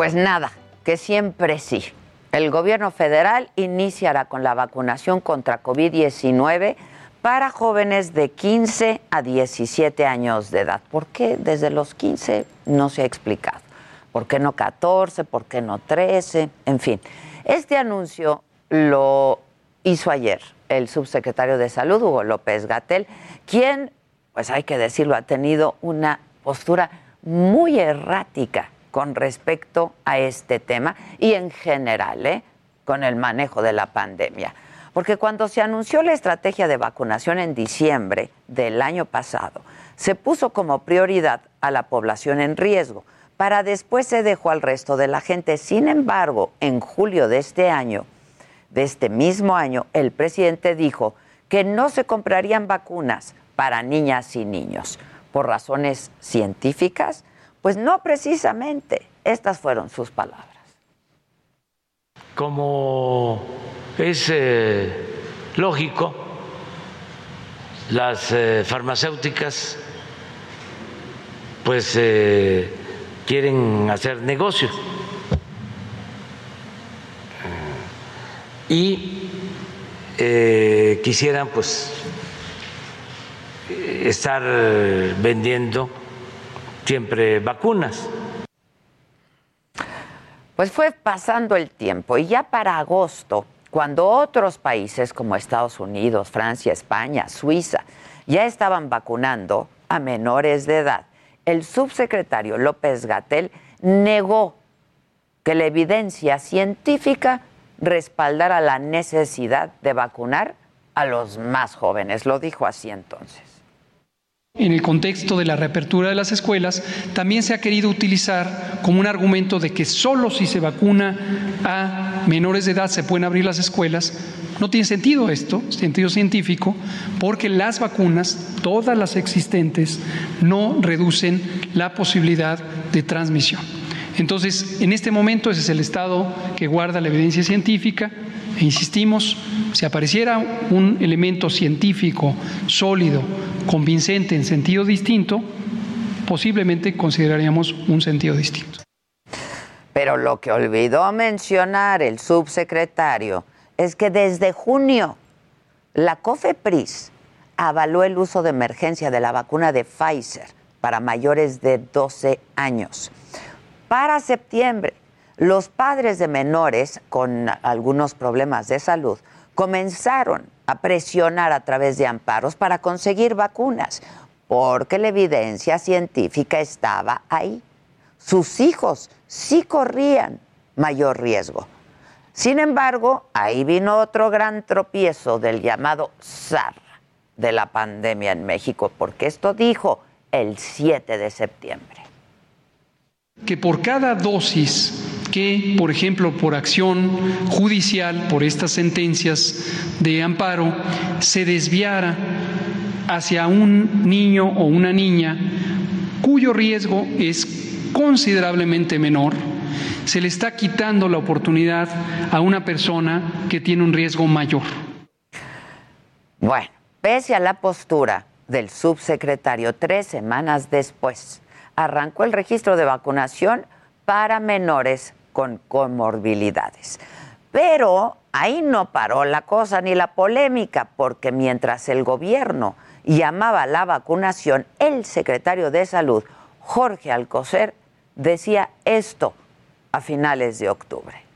Pues nada, que siempre sí. El gobierno federal iniciará con la vacunación contra COVID-19 para jóvenes de 15 a 17 años de edad. ¿Por qué desde los 15? No se ha explicado. ¿Por qué no 14? ¿Por qué no 13? En fin, este anuncio lo hizo ayer el subsecretario de Salud, Hugo López Gatel, quien, pues hay que decirlo, ha tenido una postura muy errática con respecto a este tema y en general ¿eh? con el manejo de la pandemia. Porque cuando se anunció la estrategia de vacunación en diciembre del año pasado, se puso como prioridad a la población en riesgo, para después se dejó al resto de la gente. Sin embargo, en julio de este año, de este mismo año, el presidente dijo que no se comprarían vacunas para niñas y niños por razones científicas. Pues no precisamente, estas fueron sus palabras. Como es eh, lógico, las eh, farmacéuticas pues eh, quieren hacer negocio y quisieran pues estar vendiendo siempre vacunas. Pues fue pasando el tiempo y ya para agosto, cuando otros países como Estados Unidos, Francia, España, Suiza ya estaban vacunando a menores de edad, el subsecretario López Gatel negó que la evidencia científica respaldara la necesidad de vacunar a los más jóvenes. Lo dijo así entonces. En el contexto de la reapertura de las escuelas, también se ha querido utilizar como un argumento de que solo si se vacuna a menores de edad se pueden abrir las escuelas. No tiene sentido esto, sentido científico, porque las vacunas, todas las existentes, no reducen la posibilidad de transmisión. Entonces, en este momento ese es el estado que guarda la evidencia científica. E insistimos, si apareciera un elemento científico sólido, convincente en sentido distinto, posiblemente consideraríamos un sentido distinto. Pero lo que olvidó mencionar el subsecretario es que desde junio la COFEPRIS avaló el uso de emergencia de la vacuna de Pfizer para mayores de 12 años. Para septiembre, los padres de menores con algunos problemas de salud comenzaron a presionar a través de amparos para conseguir vacunas, porque la evidencia científica estaba ahí. Sus hijos sí corrían mayor riesgo. Sin embargo, ahí vino otro gran tropiezo del llamado SAR de la pandemia en México, porque esto dijo el 7 de septiembre. Que por cada dosis que, por ejemplo, por acción judicial, por estas sentencias de amparo, se desviara hacia un niño o una niña cuyo riesgo es considerablemente menor, se le está quitando la oportunidad a una persona que tiene un riesgo mayor. Bueno, pese a la postura del subsecretario, tres semanas después arrancó el registro de vacunación para menores con comorbilidades. Pero ahí no paró la cosa ni la polémica, porque mientras el gobierno llamaba a la vacunación, el secretario de Salud, Jorge Alcocer, decía esto a finales de octubre.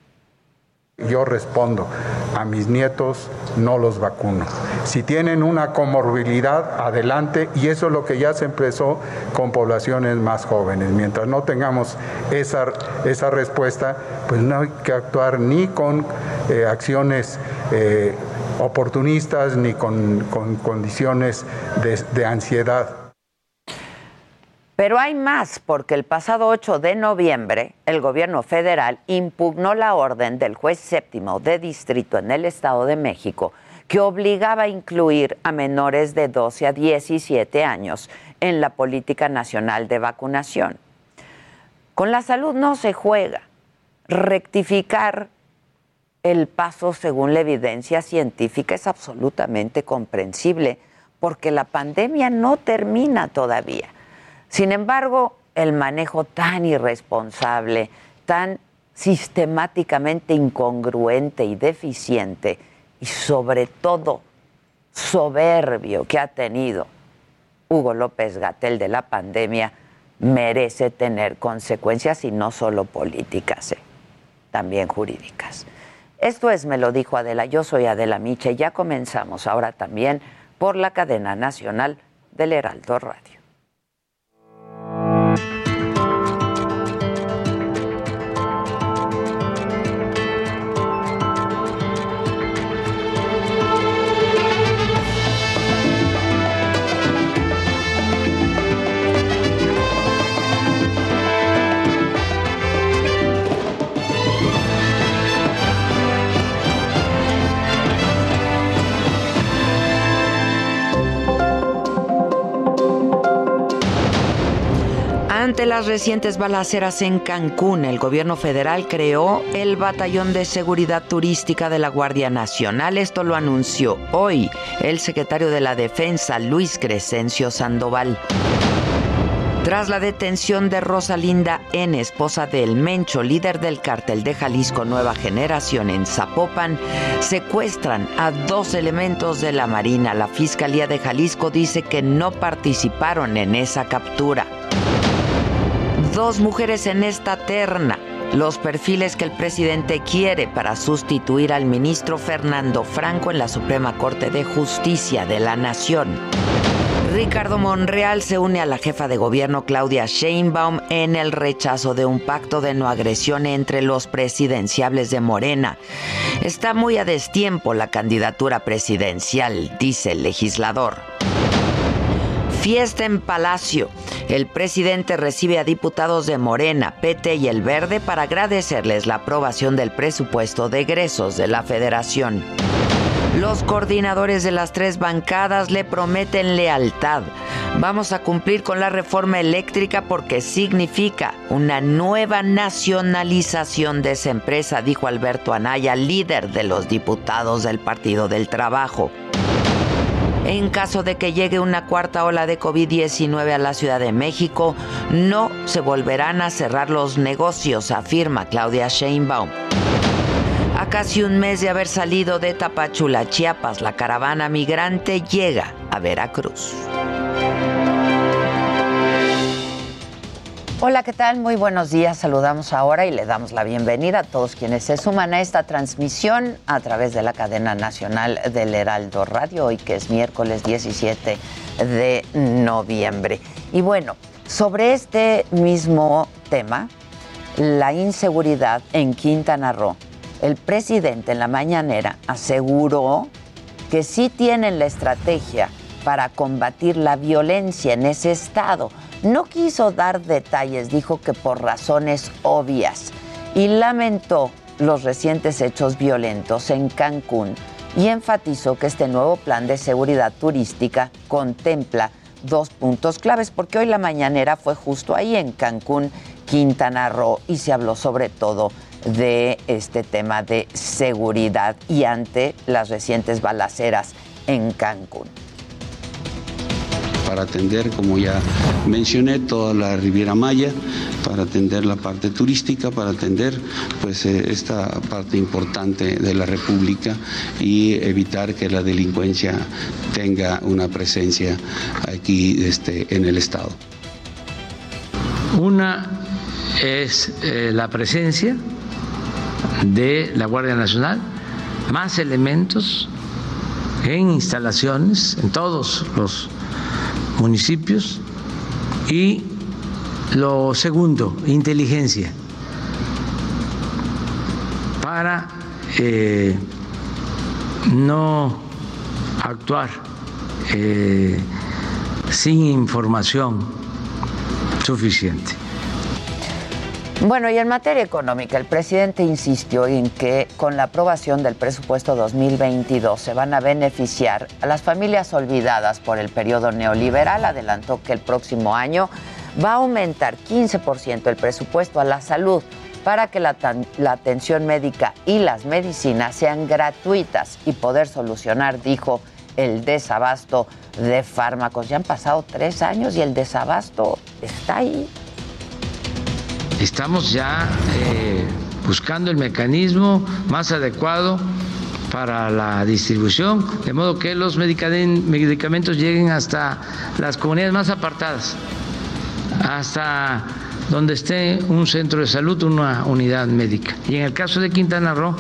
Yo respondo, a mis nietos no los vacuno. Si tienen una comorbilidad, adelante, y eso es lo que ya se empezó con poblaciones más jóvenes. Mientras no tengamos esa, esa respuesta, pues no hay que actuar ni con eh, acciones eh, oportunistas ni con, condiciones de ansiedad. Pero hay más, porque el pasado 8 de noviembre el gobierno federal impugnó la orden del juez séptimo de distrito en el Estado de México que obligaba a incluir a menores de 12 a 17 años en la política nacional de vacunación. Con la salud no se juega. Rectificar el paso según la evidencia científica es absolutamente comprensible porque la pandemia no termina todavía. Sin embargo, el manejo tan irresponsable, tan sistemáticamente incongruente y deficiente, y sobre todo soberbio que ha tenido Hugo López Gatel de la pandemia, merece tener consecuencias y no solo políticas, eh, también jurídicas. Esto es, me lo dijo Adela, yo soy Adela Miche ya comenzamos ahora también por la cadena nacional del Heraldo Radio. Ante las recientes balaceras en Cancún, el gobierno federal creó el Batallón de Seguridad Turística de la Guardia Nacional. Esto lo anunció hoy el secretario de la Defensa, Luis Crescencio Sandoval. Tras la detención de Rosalinda N., esposa del Mencho, líder del cártel de Jalisco Nueva Generación en Zapopan, secuestran a dos elementos de la Marina. La Fiscalía de Jalisco dice que no participaron en esa captura dos mujeres en esta terna, los perfiles que el presidente quiere para sustituir al ministro Fernando Franco en la Suprema Corte de Justicia de la Nación. Ricardo Monreal se une a la jefa de gobierno Claudia Sheinbaum en el rechazo de un pacto de no agresión entre los presidenciables de Morena. Está muy a destiempo la candidatura presidencial, dice el legislador. Fiesta en Palacio. El presidente recibe a diputados de Morena, PT y El Verde para agradecerles la aprobación del presupuesto de egresos de la federación. Los coordinadores de las tres bancadas le prometen lealtad. Vamos a cumplir con la reforma eléctrica porque significa una nueva nacionalización de esa empresa, dijo Alberto Anaya, líder de los diputados del Partido del Trabajo. En caso de que llegue una cuarta ola de COVID-19 a la Ciudad de México, no se volverán a cerrar los negocios, afirma Claudia Sheinbaum. A casi un mes de haber salido de Tapachula, Chiapas, la caravana migrante llega a Veracruz. Hola, ¿qué tal? Muy buenos días. Saludamos ahora y le damos la bienvenida a todos quienes se suman a esta transmisión a través de la cadena nacional del Heraldo Radio, hoy que es miércoles 17 de noviembre. Y bueno, sobre este mismo tema, la inseguridad en Quintana Roo, el presidente en la mañanera aseguró que sí tienen la estrategia para combatir la violencia en ese estado no quiso dar detalles, dijo que por razones obvias, y lamentó los recientes hechos violentos en Cancún y enfatizó que este nuevo plan de seguridad turística contempla dos puntos claves, porque hoy la mañanera fue justo ahí en Cancún, Quintana Roo, y se habló sobre todo de este tema de seguridad y ante las recientes balaceras en Cancún para atender, como ya mencioné, toda la Riviera Maya, para atender la parte turística, para atender pues eh, esta parte importante de la República y evitar que la delincuencia tenga una presencia aquí este, en el Estado. Una es eh, la presencia de la Guardia Nacional, más elementos en instalaciones en todos los municipios y lo segundo, inteligencia para eh, no actuar eh, sin información suficiente. Bueno, y en materia económica, el presidente insistió en que con la aprobación del presupuesto 2022 se van a beneficiar a las familias olvidadas por el periodo neoliberal. Adelantó que el próximo año va a aumentar 15% el presupuesto a la salud para que la, la, atención médica y las medicinas sean gratuitas y poder solucionar, dijo, el desabasto de fármacos. Ya han pasado tres años y el desabasto está ahí. Estamos ya eh, buscando el mecanismo más adecuado para la distribución, de modo que los medicamentos lleguen hasta las comunidades más apartadas, hasta donde esté un centro de salud, una unidad médica. Y en el caso de Quintana Roo,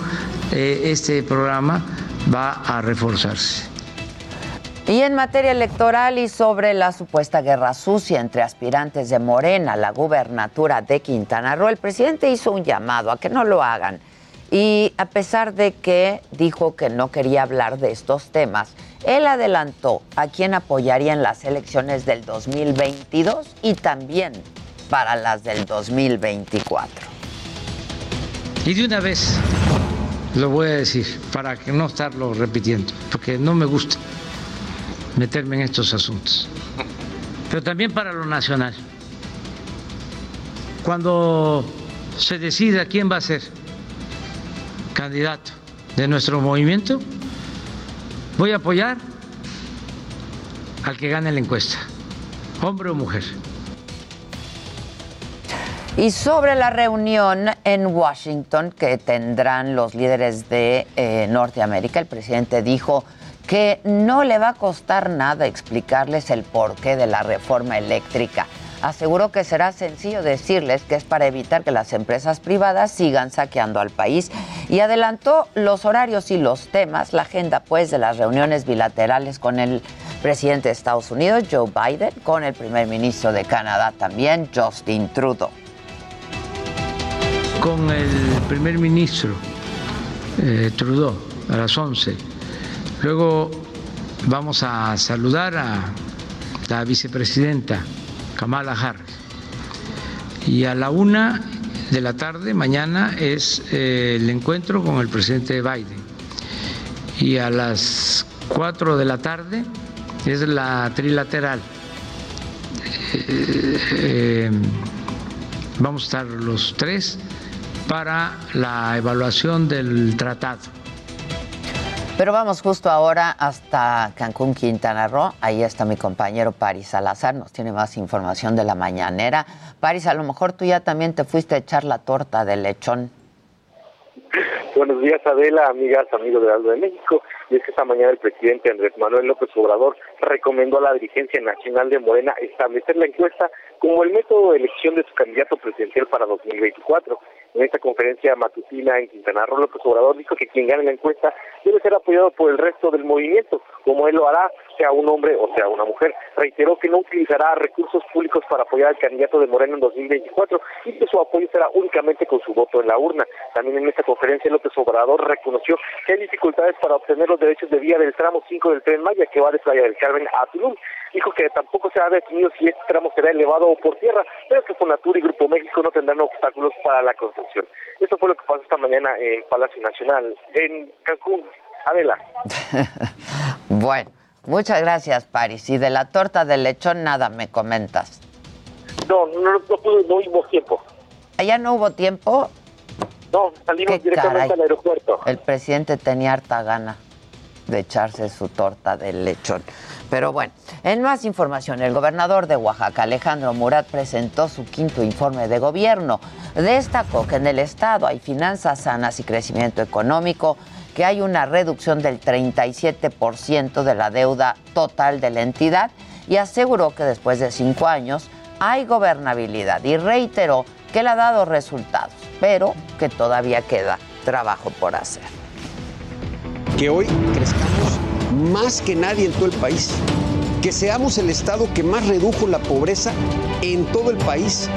eh, este programa va a reforzarse. Y en materia electoral y sobre la supuesta guerra sucia entre aspirantes de Morena la gubernatura de Quintana Roo, el presidente hizo un llamado a que no lo hagan. Y a pesar de que dijo que no quería hablar de estos temas, él adelantó a quien apoyaría en las elecciones del 2022 y también para las del 2024. Y de una vez lo voy a decir, para que no estarlo repitiendo, porque no me gusta meterme en estos asuntos. Pero también para lo nacional. Cuando se decida quién va a ser candidato de nuestro movimiento, voy a apoyar al que gane la encuesta, hombre o mujer. Y sobre la reunión en Washington que tendrán los líderes de eh, Norteamérica, el presidente dijo que no le va a costar nada explicarles el porqué de la reforma eléctrica. Aseguró que será sencillo decirles que es para evitar que las empresas privadas sigan saqueando al país y adelantó los horarios y los temas, la agenda pues de las reuniones bilaterales con el presidente de Estados Unidos, Joe Biden, con el primer ministro de Canadá también, Justin Trudeau. Con el primer ministro eh, Trudeau a las 11 Luego vamos a saludar a la vicepresidenta Kamala Harris. Y a la una de la tarde, mañana, es eh, el encuentro con el presidente Biden. Y a las cuatro de la tarde es la trilateral. Eh, vamos a estar los tres para la evaluación del tratado. Pero vamos justo ahora hasta Cancún, Quintana Roo. Ahí está mi compañero Paris Salazar, nos tiene más información de la mañanera. Paris, a lo mejor tú ya también te fuiste a echar la torta de lechón. Buenos días, Adela, amigas, amigos de Aldo de México. Y es que esta mañana el presidente Andrés Manuel López Obrador recomendó a la dirigencia nacional de Morena establecer la encuesta como el método de elección de su candidato presidencial para 2024. En esta conferencia matutina en Quintana Roo, López Obrador dijo que quien gane la encuesta debe ser apoyado por el resto del movimiento, como él lo hará, sea un hombre o sea una mujer. Reiteró que no utilizará recursos públicos para apoyar al candidato de Moreno en 2024 y que su apoyo será únicamente con su voto en la urna. También en esta conferencia López Obrador reconoció que hay dificultades para obtener los derechos de vía del tramo 5 del Tren Maya que va de Playa del Carmen a Tulum dijo que tampoco se ha definido si este tramo será elevado o por tierra, pero que Fonatur y Grupo México no tendrán obstáculos para la construcción. Esto fue lo que pasó esta mañana en Palacio Nacional, en Cancún. Adela. bueno, muchas gracias, Paris. Y de la torta de lechón nada me comentas. No, no, no, no, no hubo tiempo. ¿Allá no hubo tiempo? No, salimos directamente al aeropuerto. El presidente tenía harta gana de echarse su torta de lechón. Pero bueno, en más información, el gobernador de Oaxaca, Alejandro Murat, presentó su quinto informe de gobierno. Destacó que en el Estado hay finanzas sanas y crecimiento económico, que hay una reducción del 37% de la deuda total de la entidad y aseguró que después de cinco años hay gobernabilidad y reiteró que le ha dado resultados, pero que todavía queda trabajo por hacer. Que hoy crezcamos más que nadie en todo el país. Que seamos el estado que más redujo la pobreza en todo el país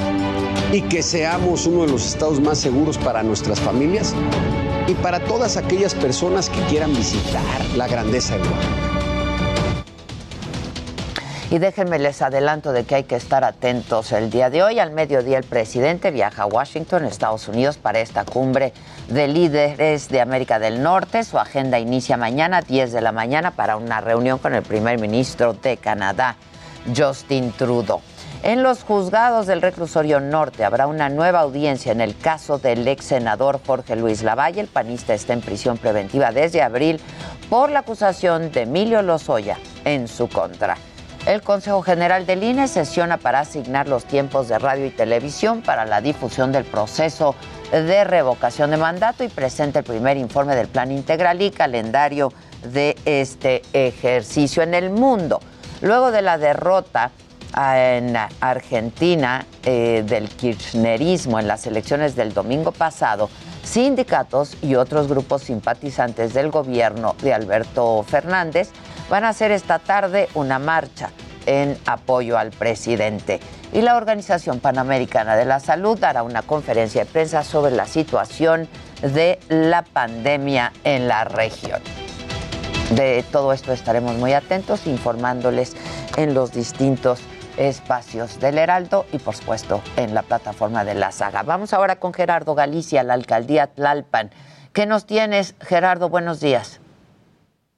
y que seamos uno de los estados más seguros para nuestras familias y para todas aquellas personas que quieran visitar la grandeza de Oaxaca. Y déjenme les adelanto de que hay que estar atentos el día de hoy. Al mediodía el presidente viaja a Washington, Estados Unidos, para esta cumbre de líderes de América del Norte. Su agenda inicia mañana, 10 de la mañana, para una reunión con el primer ministro de Canadá, Justin Trudeau. En los juzgados del reclusorio norte habrá una nueva audiencia en el caso del ex senador Jorge Luis Lavalle. El panista está en prisión preventiva desde abril por la acusación de Emilio Lozoya en su contra. El Consejo General del INE sesiona para asignar los tiempos de radio y televisión para la difusión del proceso de revocación de mandato y presenta el primer informe del plan integral y calendario de este ejercicio en el mundo. Luego de la derrota en Argentina eh, del kirchnerismo en las elecciones del domingo pasado, sindicatos y otros grupos simpatizantes del gobierno de Alberto Fernández van a hacer esta tarde una marcha en apoyo al presidente. Y la Organización Panamericana de la Salud dará una conferencia de prensa sobre la situación de la pandemia en la región. De todo esto estaremos muy atentos, informándoles en los distintos espacios del Heraldo y por supuesto en la plataforma de la saga. Vamos ahora con Gerardo Galicia, la alcaldía Tlalpan. ¿Qué nos tienes, Gerardo? Buenos días.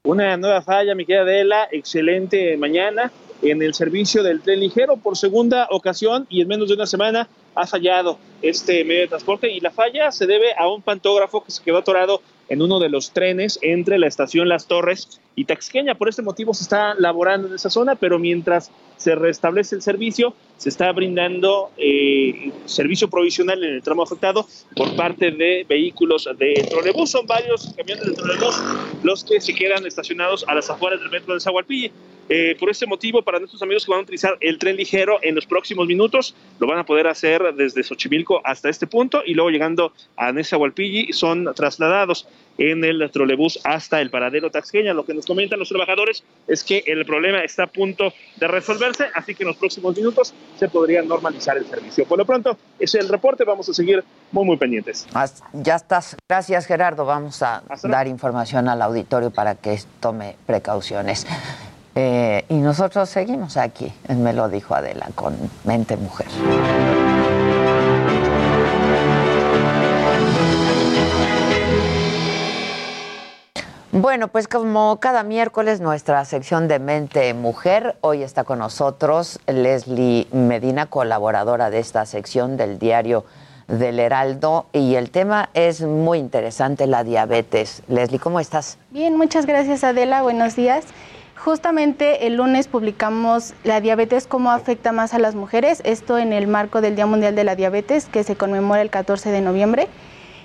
Una nueva falla, mi querida Adela, excelente mañana en el servicio del tren ligero por segunda ocasión y en menos de una semana ha fallado este medio de transporte y la falla se debe a un pantógrafo que se quedó atorado en uno de los trenes entre la estación Las Torres y Taxqueña. Por este motivo se está laborando en esa zona, pero mientras se restablece el servicio, se está brindando eh, servicio provisional en el tramo afectado por parte de vehículos de trolebús. Son varios camiones de trolebús los que se quedan estacionados a las afueras del metro de Zahualpille. Eh, por este motivo, para nuestros amigos que van a utilizar el tren ligero en los próximos minutos, lo van a poder hacer desde Xochimilco hasta este punto y luego llegando a Nezahualpilli son trasladados en el trolebús hasta el paradero Taxqueña. Lo que nos comentan los trabajadores es que el problema está a punto de resolverse, así que en los próximos minutos se podría normalizar el servicio. Por lo pronto, ese es el reporte, vamos a seguir muy, muy pendientes. Ya estás. Gracias, Gerardo. Vamos a dar información al auditorio para que tome precauciones. Eh, y nosotros seguimos aquí, me lo dijo Adela, con Mente Mujer. Bueno, pues como cada miércoles nuestra sección de Mente Mujer, hoy está con nosotros Leslie Medina, colaboradora de esta sección del diario del Heraldo y el tema es muy interesante, la diabetes. Leslie, ¿cómo estás? Bien, muchas gracias Adela, buenos días. Justamente el lunes publicamos la diabetes, cómo afecta más a las mujeres, esto en el marco del Día Mundial de la Diabetes que se conmemora el 14 de noviembre.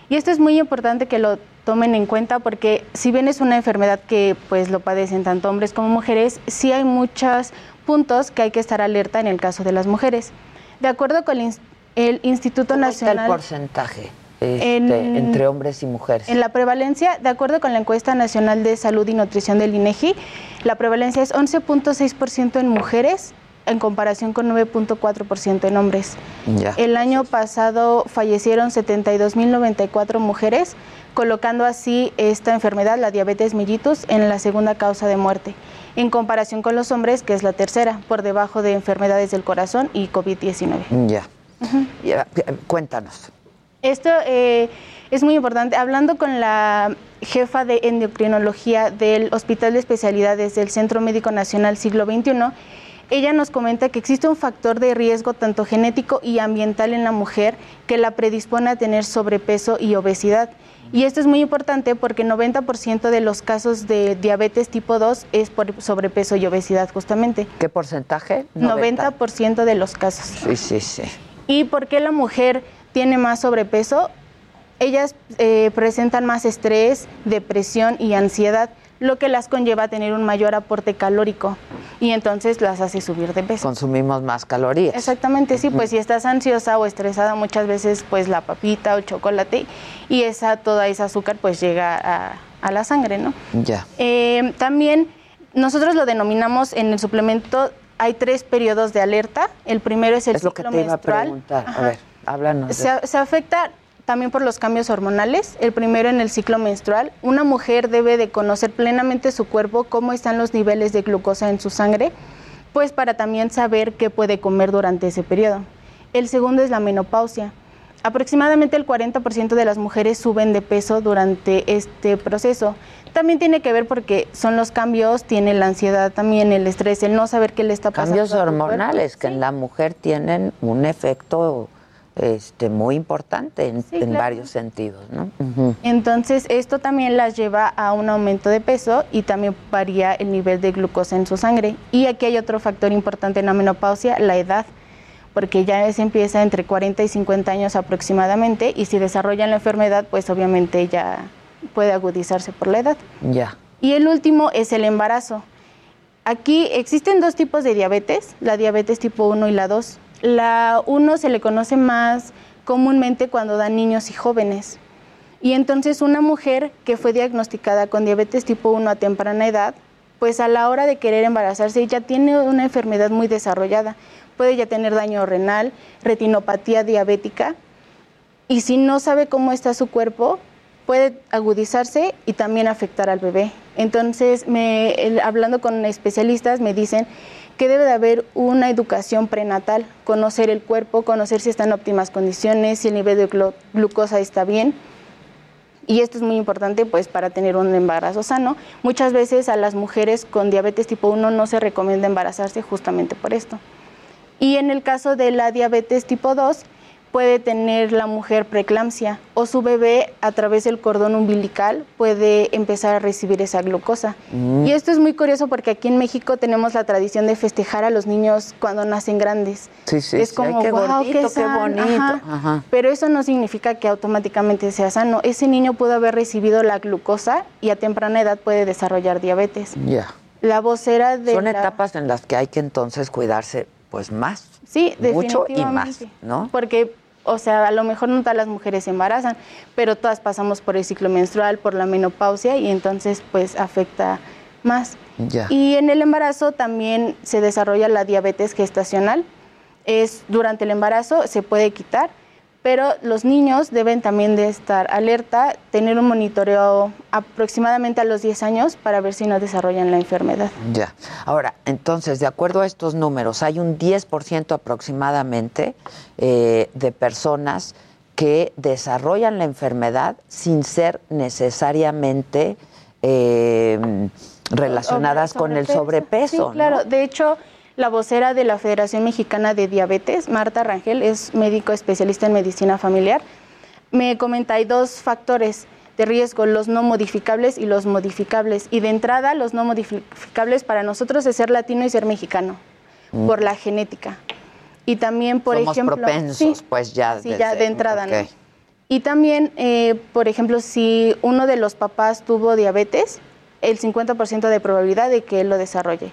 Y esto es muy importante que lo tomen en cuenta porque si bien es una enfermedad que pues lo padecen tanto hombres como mujeres, sí hay muchos puntos que hay que estar alerta en el caso de las mujeres. De acuerdo con el Instituto Nacional... Está el porcentaje? Este, entre hombres y mujeres. En la prevalencia, de acuerdo con la encuesta nacional de salud y nutrición del INEGI, la prevalencia es 11.6% en mujeres en comparación con 9.4% en hombres. El año pasado fallecieron 72.094 mujeres, colocando así esta enfermedad, la diabetes mellitus, en la segunda causa de muerte, en comparación con los hombres, que es la tercera, por debajo de enfermedades del corazón y COVID-19. Ya. ya. Cuéntanos. Esto eh, es muy importante. Hablando con la jefa de endocrinología del Hospital de Especialidades del Centro Médico Nacional Siglo XXI, ella nos comenta que existe un factor de riesgo tanto genético y ambiental en la mujer que la predispone a tener sobrepeso y obesidad. Y esto es muy importante porque 90% de los casos de diabetes tipo 2 es por sobrepeso y obesidad justamente. ¿Qué porcentaje? 90%, 90 de los casos. Sí, sí, sí. ¿Y por qué la mujer tiene más sobrepeso? Ellas eh, presentan más estrés, depresión y ansiedad lo que las conlleva a tener un mayor aporte calórico y entonces las hace subir de peso. Consumimos más calorías. Exactamente, sí, pues si estás ansiosa o estresada muchas veces pues la papita o el chocolate y esa toda esa azúcar pues llega a, a la sangre, ¿no? Ya. Eh, también nosotros lo denominamos en el suplemento, hay tres periodos de alerta. El primero es el es lo que ciclo te iba a preguntar. A ver, háblanos. de- Se, se afecta también por los cambios hormonales. El primero en el ciclo menstrual. Una mujer debe de conocer plenamente su cuerpo, cómo están los niveles de glucosa en su sangre, pues para también saber qué puede comer durante ese periodo. El segundo es la menopausia. Aproximadamente el 40% de las mujeres suben de peso durante este proceso. También tiene que ver porque son los cambios, tiene la ansiedad también, el estrés, el no saber qué le está pasando. Cambios hormonales que en la mujer tienen un efecto este, muy importante en, en claro. varios sentidos, ¿no? Entonces, esto también las lleva a un aumento de peso y también varía el nivel de glucosa en su sangre. Y aquí hay otro factor importante en la menopausia, la edad, porque ya se empieza entre 40 y 50 años aproximadamente y si desarrollan la enfermedad, pues obviamente ya puede agudizarse por la edad. Ya. Y el último es el embarazo. Aquí existen dos tipos de diabetes, la diabetes tipo 1 y la 2. La 1 se le conoce más comúnmente cuando dan niños y jóvenes. Y entonces una mujer que fue diagnosticada con diabetes tipo 1 a temprana edad, pues a la hora de querer embarazarse ya tiene una enfermedad muy desarrollada. Puede ya tener daño renal, retinopatía diabética, y si no sabe cómo está su cuerpo, puede agudizarse y también afectar al bebé. Entonces, me- hablando con especialistas, me dicen que debe de haber una educación prenatal, conocer el cuerpo, conocer si está en óptimas condiciones, si el nivel de glu- glucosa está bien. Y esto es muy importante pues para tener un embarazo sano. Muchas veces a las mujeres con diabetes tipo 1 no se recomienda embarazarse justamente por esto. Y en el caso de la diabetes tipo 2, puede tener la mujer preeclampsia o su bebé a través del cordón umbilical puede empezar a recibir esa glucosa. Mm. Y esto es muy curioso porque aquí en México tenemos la tradición de festejar a los niños cuando nacen grandes. Sí, sí, es sí. como, Ay, qué "Guau, gordito, qué sano". bonito. Ajá. Ajá. Pero eso no significa que automáticamente sea sano. Ese niño pudo haber recibido la glucosa y a temprana edad puede desarrollar diabetes. Ya. La vocera de Son la- etapas en las que hay que entonces cuidarse pues más. Sí, Mucho y más, ¿no? Porque, o sea, a lo mejor no todas las mujeres se embarazan, pero todas pasamos por el ciclo menstrual, por la menopausia y entonces pues afecta más. Ya. Y en el embarazo también se desarrolla la diabetes gestacional. Es durante el embarazo se puede quitar, pero los niños deben también de estar alerta, tener un monitoreo aproximadamente a los 10 años para ver si no desarrollan la enfermedad. Ya. Ahora, entonces, de acuerdo a estos números, hay un 10% aproximadamente eh, de personas que desarrollan la enfermedad sin ser necesariamente eh, relacionadas con el sobrepeso. Sí, claro. De hecho, la vocera de la Federación Mexicana de Diabetes, Marta Rangel, es médico especialista en medicina familiar, me comenta, hay dos factores de riesgo, los no modificables y los modificables. Y de entrada, los no modificables para nosotros es ser latino y ser mexicano, Mm. por la genética. Y también, por Somos ejemplo... propensos, sí, pues ya. Sí, ya de entrada. Y también, eh, por ejemplo, si uno de los papás tuvo diabetes, el 50% de probabilidad de que él lo desarrolle.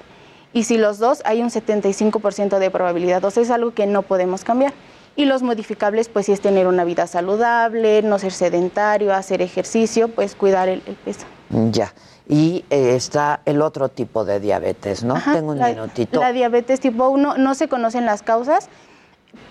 Y si los dos, hay un 75% de probabilidad. O sea, es algo que no podemos cambiar. Y los modificables, pues sí es tener una vida saludable, no ser sedentario, hacer ejercicio, pues cuidar el, el peso. Ya. Y eh, está el otro tipo de diabetes, ¿no? Ajá, Tengo un la, minutito. La diabetes tipo 1 no se conocen las causas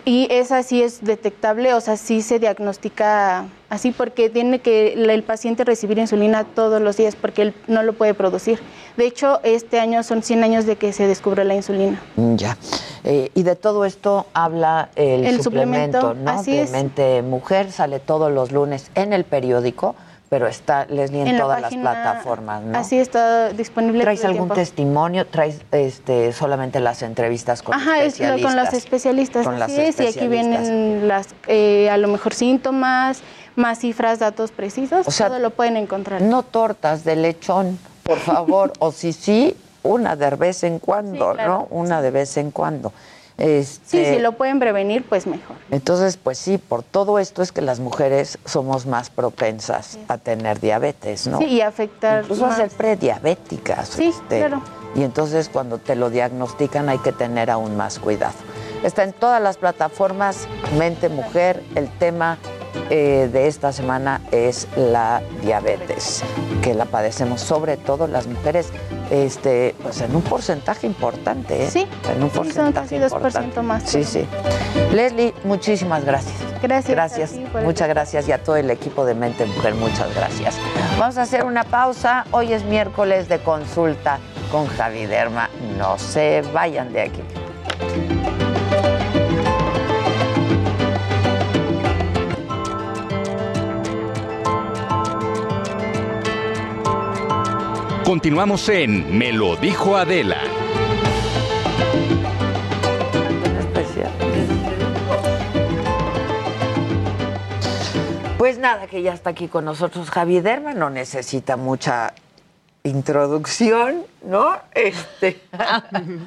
y esa sí es detectable, o sea, sí se diagnostica así porque tiene que el el paciente recibir insulina todos los días porque él no lo puede producir. De hecho, este año son 100 años de que se descubrió la insulina. Mm, Ya. Eh, y de todo esto habla el, El suplemento, suplemento, ¿no? así es. Mente Mujer sale todos los lunes en el periódico, pero está, Leslie, en, la todas página- las plataformas, ¿no? Así está disponible. ¿Traes todo el algún tiempo. testimonio? ¿Traes este, solamente las entrevistas con Ajá, es especialistas? con los especialistas. Con las así es, y aquí especialistas. vienen las, eh, a lo mejor síntomas, más cifras, datos precisos, O sea, todo lo pueden encontrar. No tortas de lechón, por favor, o si sí, una de vez en cuando, Sí, claro. ¿no? Una de vez en cuando. Este, Sí, si lo pueden prevenir, pues mejor. Entonces, pues sí, por todo esto es que las mujeres somos más propensas a tener diabetes, ¿no? Sí, y afectar Incluso a ser prediabéticas. Sí, este, claro. Y entonces cuando te lo diagnostican hay que tener aún más cuidado. Está en todas las plataformas, Mente Mujer, el tema eh, de esta semana es la diabetes, que la padecemos sobre todo las mujeres, este, pues en un porcentaje importante, ¿eh? Sí, en un porcentaje casi 2% importante. más. Sí, sí. Leslie, muchísimas gracias. Gracias. Gracias, ti muchas gracias y a todo el equipo de Mente Mujer, muchas gracias. Vamos a hacer una pausa. Hoy es miércoles de consulta con Javi Derma. No se vayan de aquí. Continuamos en Me lo dijo Adela. especial. Pues nada, que ya está aquí con nosotros Javi Derma, no necesita mucha introducción, ¿no? Este.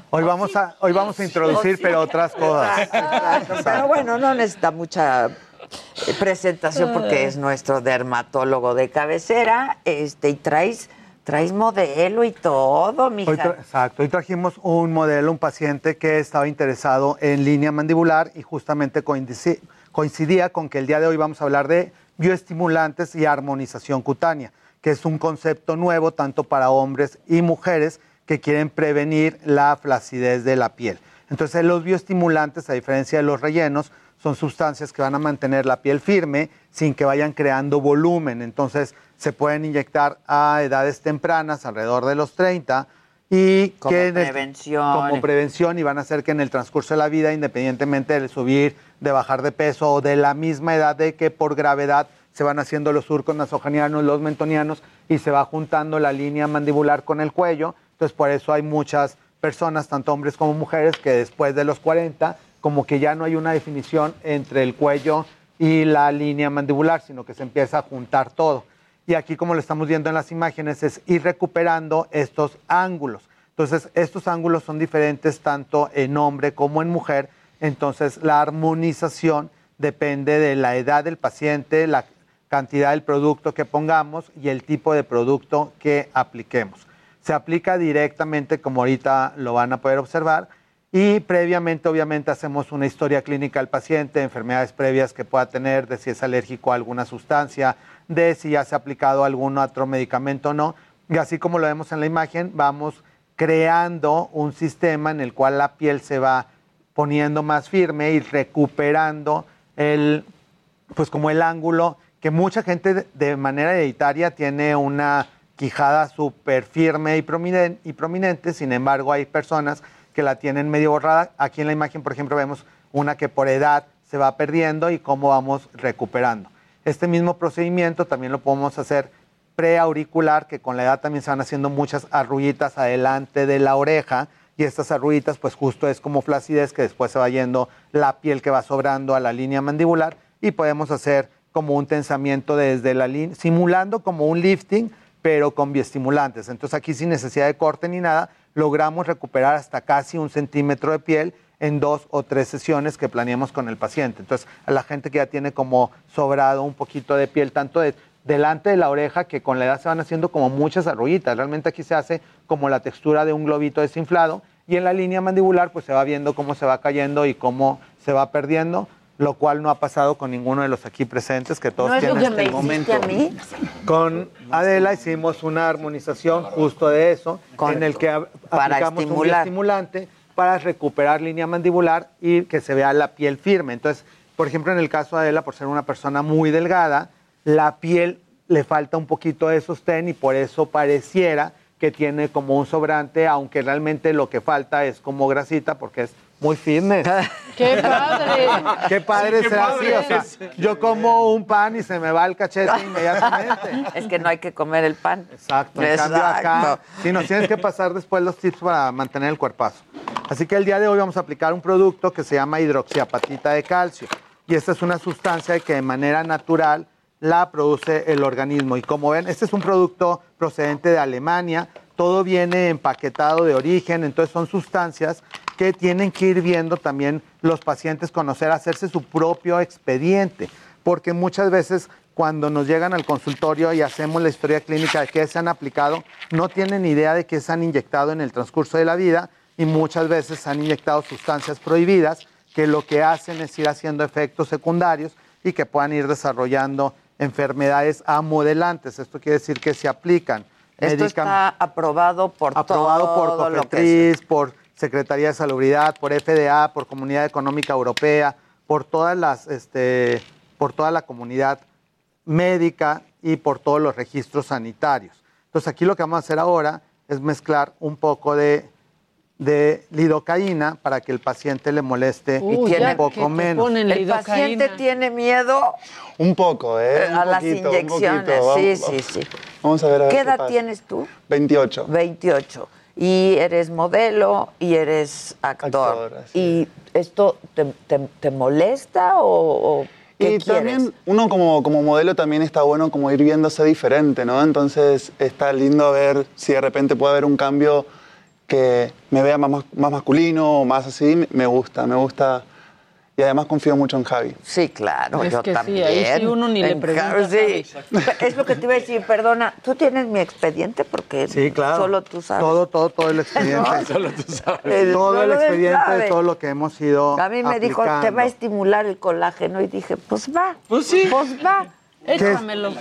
Hoy vamos a, hoy vamos a introducir, pero otras cosas. Exacto, Pero bueno, no necesita mucha eh, presentación porque es nuestro dermatólogo de cabecera, este, y traes, traes modelo y todo, mija. Exacto, hoy trajimos un modelo, un paciente que estaba interesado en línea mandibular y justamente coincidía con que el día de hoy vamos a hablar de bioestimulantes y armonización cutánea, que es un concepto nuevo tanto para hombres y mujeres que quieren prevenir la flacidez de la piel. Entonces los bioestimulantes, a diferencia de los rellenos, son sustancias que van a mantener la piel firme sin que vayan creando volumen. Entonces se pueden inyectar a edades tempranas, alrededor de los 30, y Como que en el- prevención. como prevención y van a hacer que en el transcurso de la vida, independientemente de subir, de bajar de peso o de la misma edad de que por gravedad se van haciendo los surcos nasogenianos, los mentonianos y se va juntando la línea mandibular con el cuello. Entonces por eso hay muchas personas, tanto hombres como mujeres, que después de los 40, como que ya no hay una definición entre el cuello y la línea mandibular, sino que se empieza a juntar todo. Y aquí, como lo estamos viendo en las imágenes, es ir recuperando estos ángulos. Entonces, estos ángulos son diferentes tanto en hombre como en mujer. Entonces, la armonización depende de la edad del paciente, la cantidad del producto que pongamos y el tipo de producto que apliquemos. Se aplica directamente, como ahorita lo van a poder observar, y previamente, obviamente, hacemos una historia clínica al paciente, enfermedades previas que pueda tener, de si es alérgico a alguna sustancia, de si ya se ha aplicado algún otro medicamento o no. Y así como lo vemos en la imagen, vamos creando un sistema en el cual la piel se va poniendo más firme y recuperando el, pues como el ángulo, que mucha gente de- manera hereditaria tiene una quijada súper firme y prominente, y prominente, sin embargo hay personas que la tienen medio borrada. Aquí en la imagen, por ejemplo, vemos una que por edad se va perdiendo y cómo vamos recuperando. Este mismo procedimiento también lo podemos hacer preauricular, que con la edad también se van haciendo muchas arrullitas adelante de la oreja y estas arrullitas pues justo es como flacidez que después se va yendo la piel que va sobrando a la línea mandibular y podemos hacer como un tensamiento desde la línea, simulando como un lifting, pero con bioestimulantes. Entonces aquí sin necesidad de corte ni nada, logramos recuperar hasta casi un centímetro de piel en dos o tres sesiones que planeamos con el paciente. Entonces, a la gente que ya tiene como sobrado un poquito de piel, tanto de, delante de la oreja, que con la edad se van haciendo como muchas arrullitas. Realmente aquí se hace como la textura de un globito desinflado y en la línea mandibular pues se va viendo cómo se va cayendo y cómo se va perdiendo, lo cual no ha pasado con ninguno de los aquí presentes, que todos ¿No es lo tienen que hasta me el hiciste momento. a mí? Con Adela hicimos una armonización justo de eso, en el que aplicamos un estimulante para recuperar línea mandibular y que se vea la piel firme. Entonces, por ejemplo, en el caso de Adela, por ser una persona muy delgada, la piel le falta un poquito de sostén y por eso pareciera que tiene como un sobrante, aunque realmente lo que falta es como grasita porque es muy fitness. ¡Qué padre! Qué padre Sí, qué ser así, padre. o sea, yo como un pan y se me va el cachete inmediatamente. Es que no hay que comer el pan. Exacto. En cambio acá, si nos tienes que pasar después los tips para mantener el cuerpazo. Así que el día de hoy vamos a aplicar un producto que se llama hidroxiapatita de calcio. Y esta es una sustancia que de manera natural la produce el organismo. Y como ven, este es un producto procedente de Alemania, todo viene empaquetado de origen, entonces son sustancias que tienen que ir viendo también los pacientes, conocer, hacerse su propio expediente, porque muchas veces cuando nos llegan al consultorio y hacemos la historia clínica de qué se han aplicado, no tienen idea de qué se han inyectado en el transcurso de la vida y muchas veces se han inyectado sustancias prohibidas que lo que hacen es ir haciendo efectos secundarios y que puedan ir desarrollando enfermedades amodelantes. Esto quiere decir que se aplican. Esto está aprobado por aprobado por todo lo que COFEPRIS, por Secretaría de Salubridad, por FDA, por Comunidad Económica Europea, por todas las, este, por toda la comunidad médica y por todos los registros sanitarios. Entonces aquí lo que vamos a hacer ahora es mezclar un poco de, de lidocaína para que el paciente le moleste Uy, un ya poco menos. El paciente tiene miedo Un poco, ¿eh? Un a las poquito, un inyecciones. Sí, sí, sí. Vamos a ver. a ver ¿Qué edad tienes tú? 28. 28. Y eres modelo y eres actor. ¿Y esto te, te- te molesta o, o qué Y quieres? también uno como, como modelo también está bueno como ir viéndose diferente, ¿no? Entonces está lindo ver si de repente puede haber un cambio que me vea más, más masculino o más así. Me gusta, me gusta. Y además confío mucho en Javi. Sí, claro, Es yo que sí, también. ahí sí uno ni le pregunta, sí. Es lo que te iba a decir, perdona, tú tienes mi expediente porque Sí, claro. solo tú sabes. Todo, todo, todo el expediente. No, Solo tú sabes. Todo el expediente sabe. de todo lo que hemos ido A mí me dijo, te va a estimular el colágeno y dije, pues va. Pues sí. Pues va. Qué,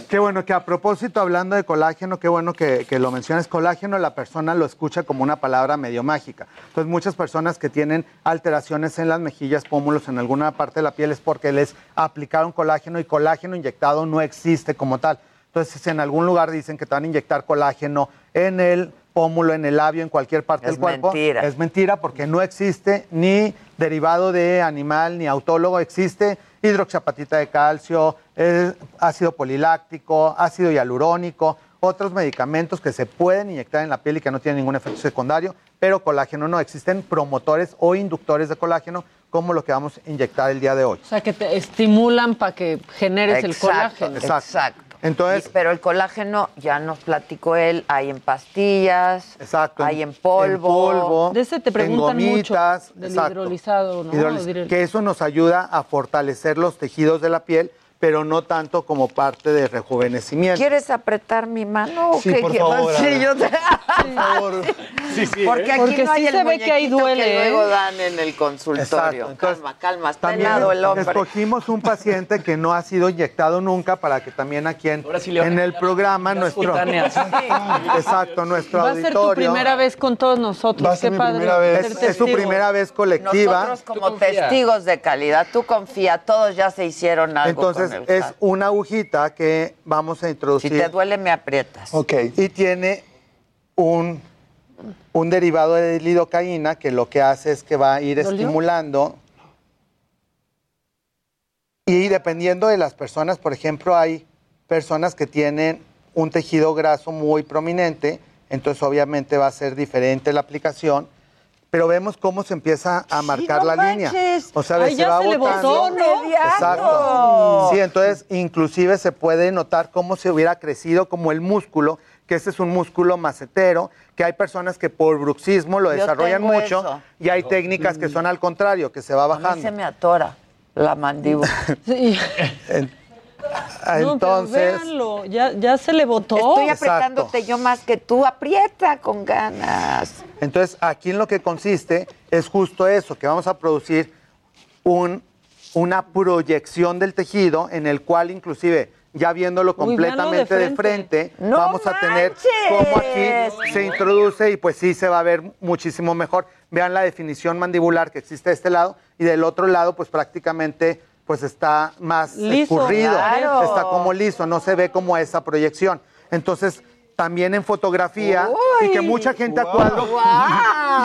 qué bueno que a propósito, hablando de colágeno, qué bueno que, que lo menciones. Colágeno, la persona lo escucha como una palabra medio mágica. Entonces, muchas personas que tienen alteraciones en las mejillas, pómulos, en alguna parte de la piel, es porque les aplicaron colágeno y colágeno inyectado no existe como tal. Entonces, si en algún lugar dicen que te van a inyectar colágeno en el pómulo, en el labio, en cualquier parte Es del cuerpo, mentira. es mentira porque no existe ni derivado de animal ni autólogo, existe hidroxiapatita de calcio, eh, ácido poliláctico, ácido hialurónico, otros medicamentos que se pueden inyectar en la piel y que no tienen ningún efecto secundario, pero colágeno no. Existen promotores o inductores de colágeno como lo que vamos a inyectar el día de hoy. O sea, que te estimulan para que generes el Exacto, colágeno. Exacto. Entonces, Y- pero el colágeno, ya nos platicó él, hay en pastillas, Exacto, hay en- polvo. en polvo, De ese te en preguntan mucho, gomitas, del exacto. hidrolizado, ¿no? Hidroliz- Que eso nos ayuda a fortalecer los tejidos de la piel, pero no tanto como parte de rejuvenecimiento. ¿Quieres apretar mi mano o Sí, qué por favor, Sí, Ana. yo te... Por favor. Sí, sí, Porque aquí Porque no hay el se ve que ahí duele, que ¿eh? luego dan en el consultorio. Calma, calma, está También helado el hombre. escogimos un paciente que no ha sido inyectado nunca para que también aquí en, en el programa nuestro exacto nuestro Va a ser tu auditorio primera vez con todos nosotros. Va a ser Qué mi padre. primera vez. Es- es su primera vez colectiva. Nosotros como testigos de calidad, tú confía, todos ya se hicieron algo Entonces es una agujita que vamos a Si introducir te duele, me aprietas. Ok. y tiene un, un derivado de lidocaína que lo que hace es que va a ir ¿Dolió? estimulando y dependiendo de las personas, por ejemplo, hay personas que tienen un tejido graso muy prominente, entonces obviamente va a ser diferente la aplicación, pero vemos cómo se empieza a marcar no la línea. O sea, Ay, se ya va se le botando. botó, ¿no? Exacto. Sí, entonces inclusive se puede notar cómo se hubiera crecido como el músculo, que este es un músculo macetero, que hay personas que por bruxismo lo Yo desarrollan mucho eso. y hay técnicas que son al contrario, que se va A mí bajando. se me atora la mandíbula. Sí. En- No, Entonces, véanlo, ya, ya se le botó. Estoy Exacto. apretándote yo más que tú. Aprieta con ganas. entonces aquí en lo que consiste es justo eso, que vamos a producir un, una proyección del tejido en el cual inclusive ya viéndolo Uy, véanlo de completamente de frente, frente. ¡No vamos a tener cómo aquí se introduce y pues sí se va a ver muchísimo mejor. Vean la definición mandibular que existe de este lado y del otro lado pues prácticamente pues está más Liso, escurrido, claro. está como liso, no se ve como esa proyección. Entonces, también en fotografía y que mucha gente actual,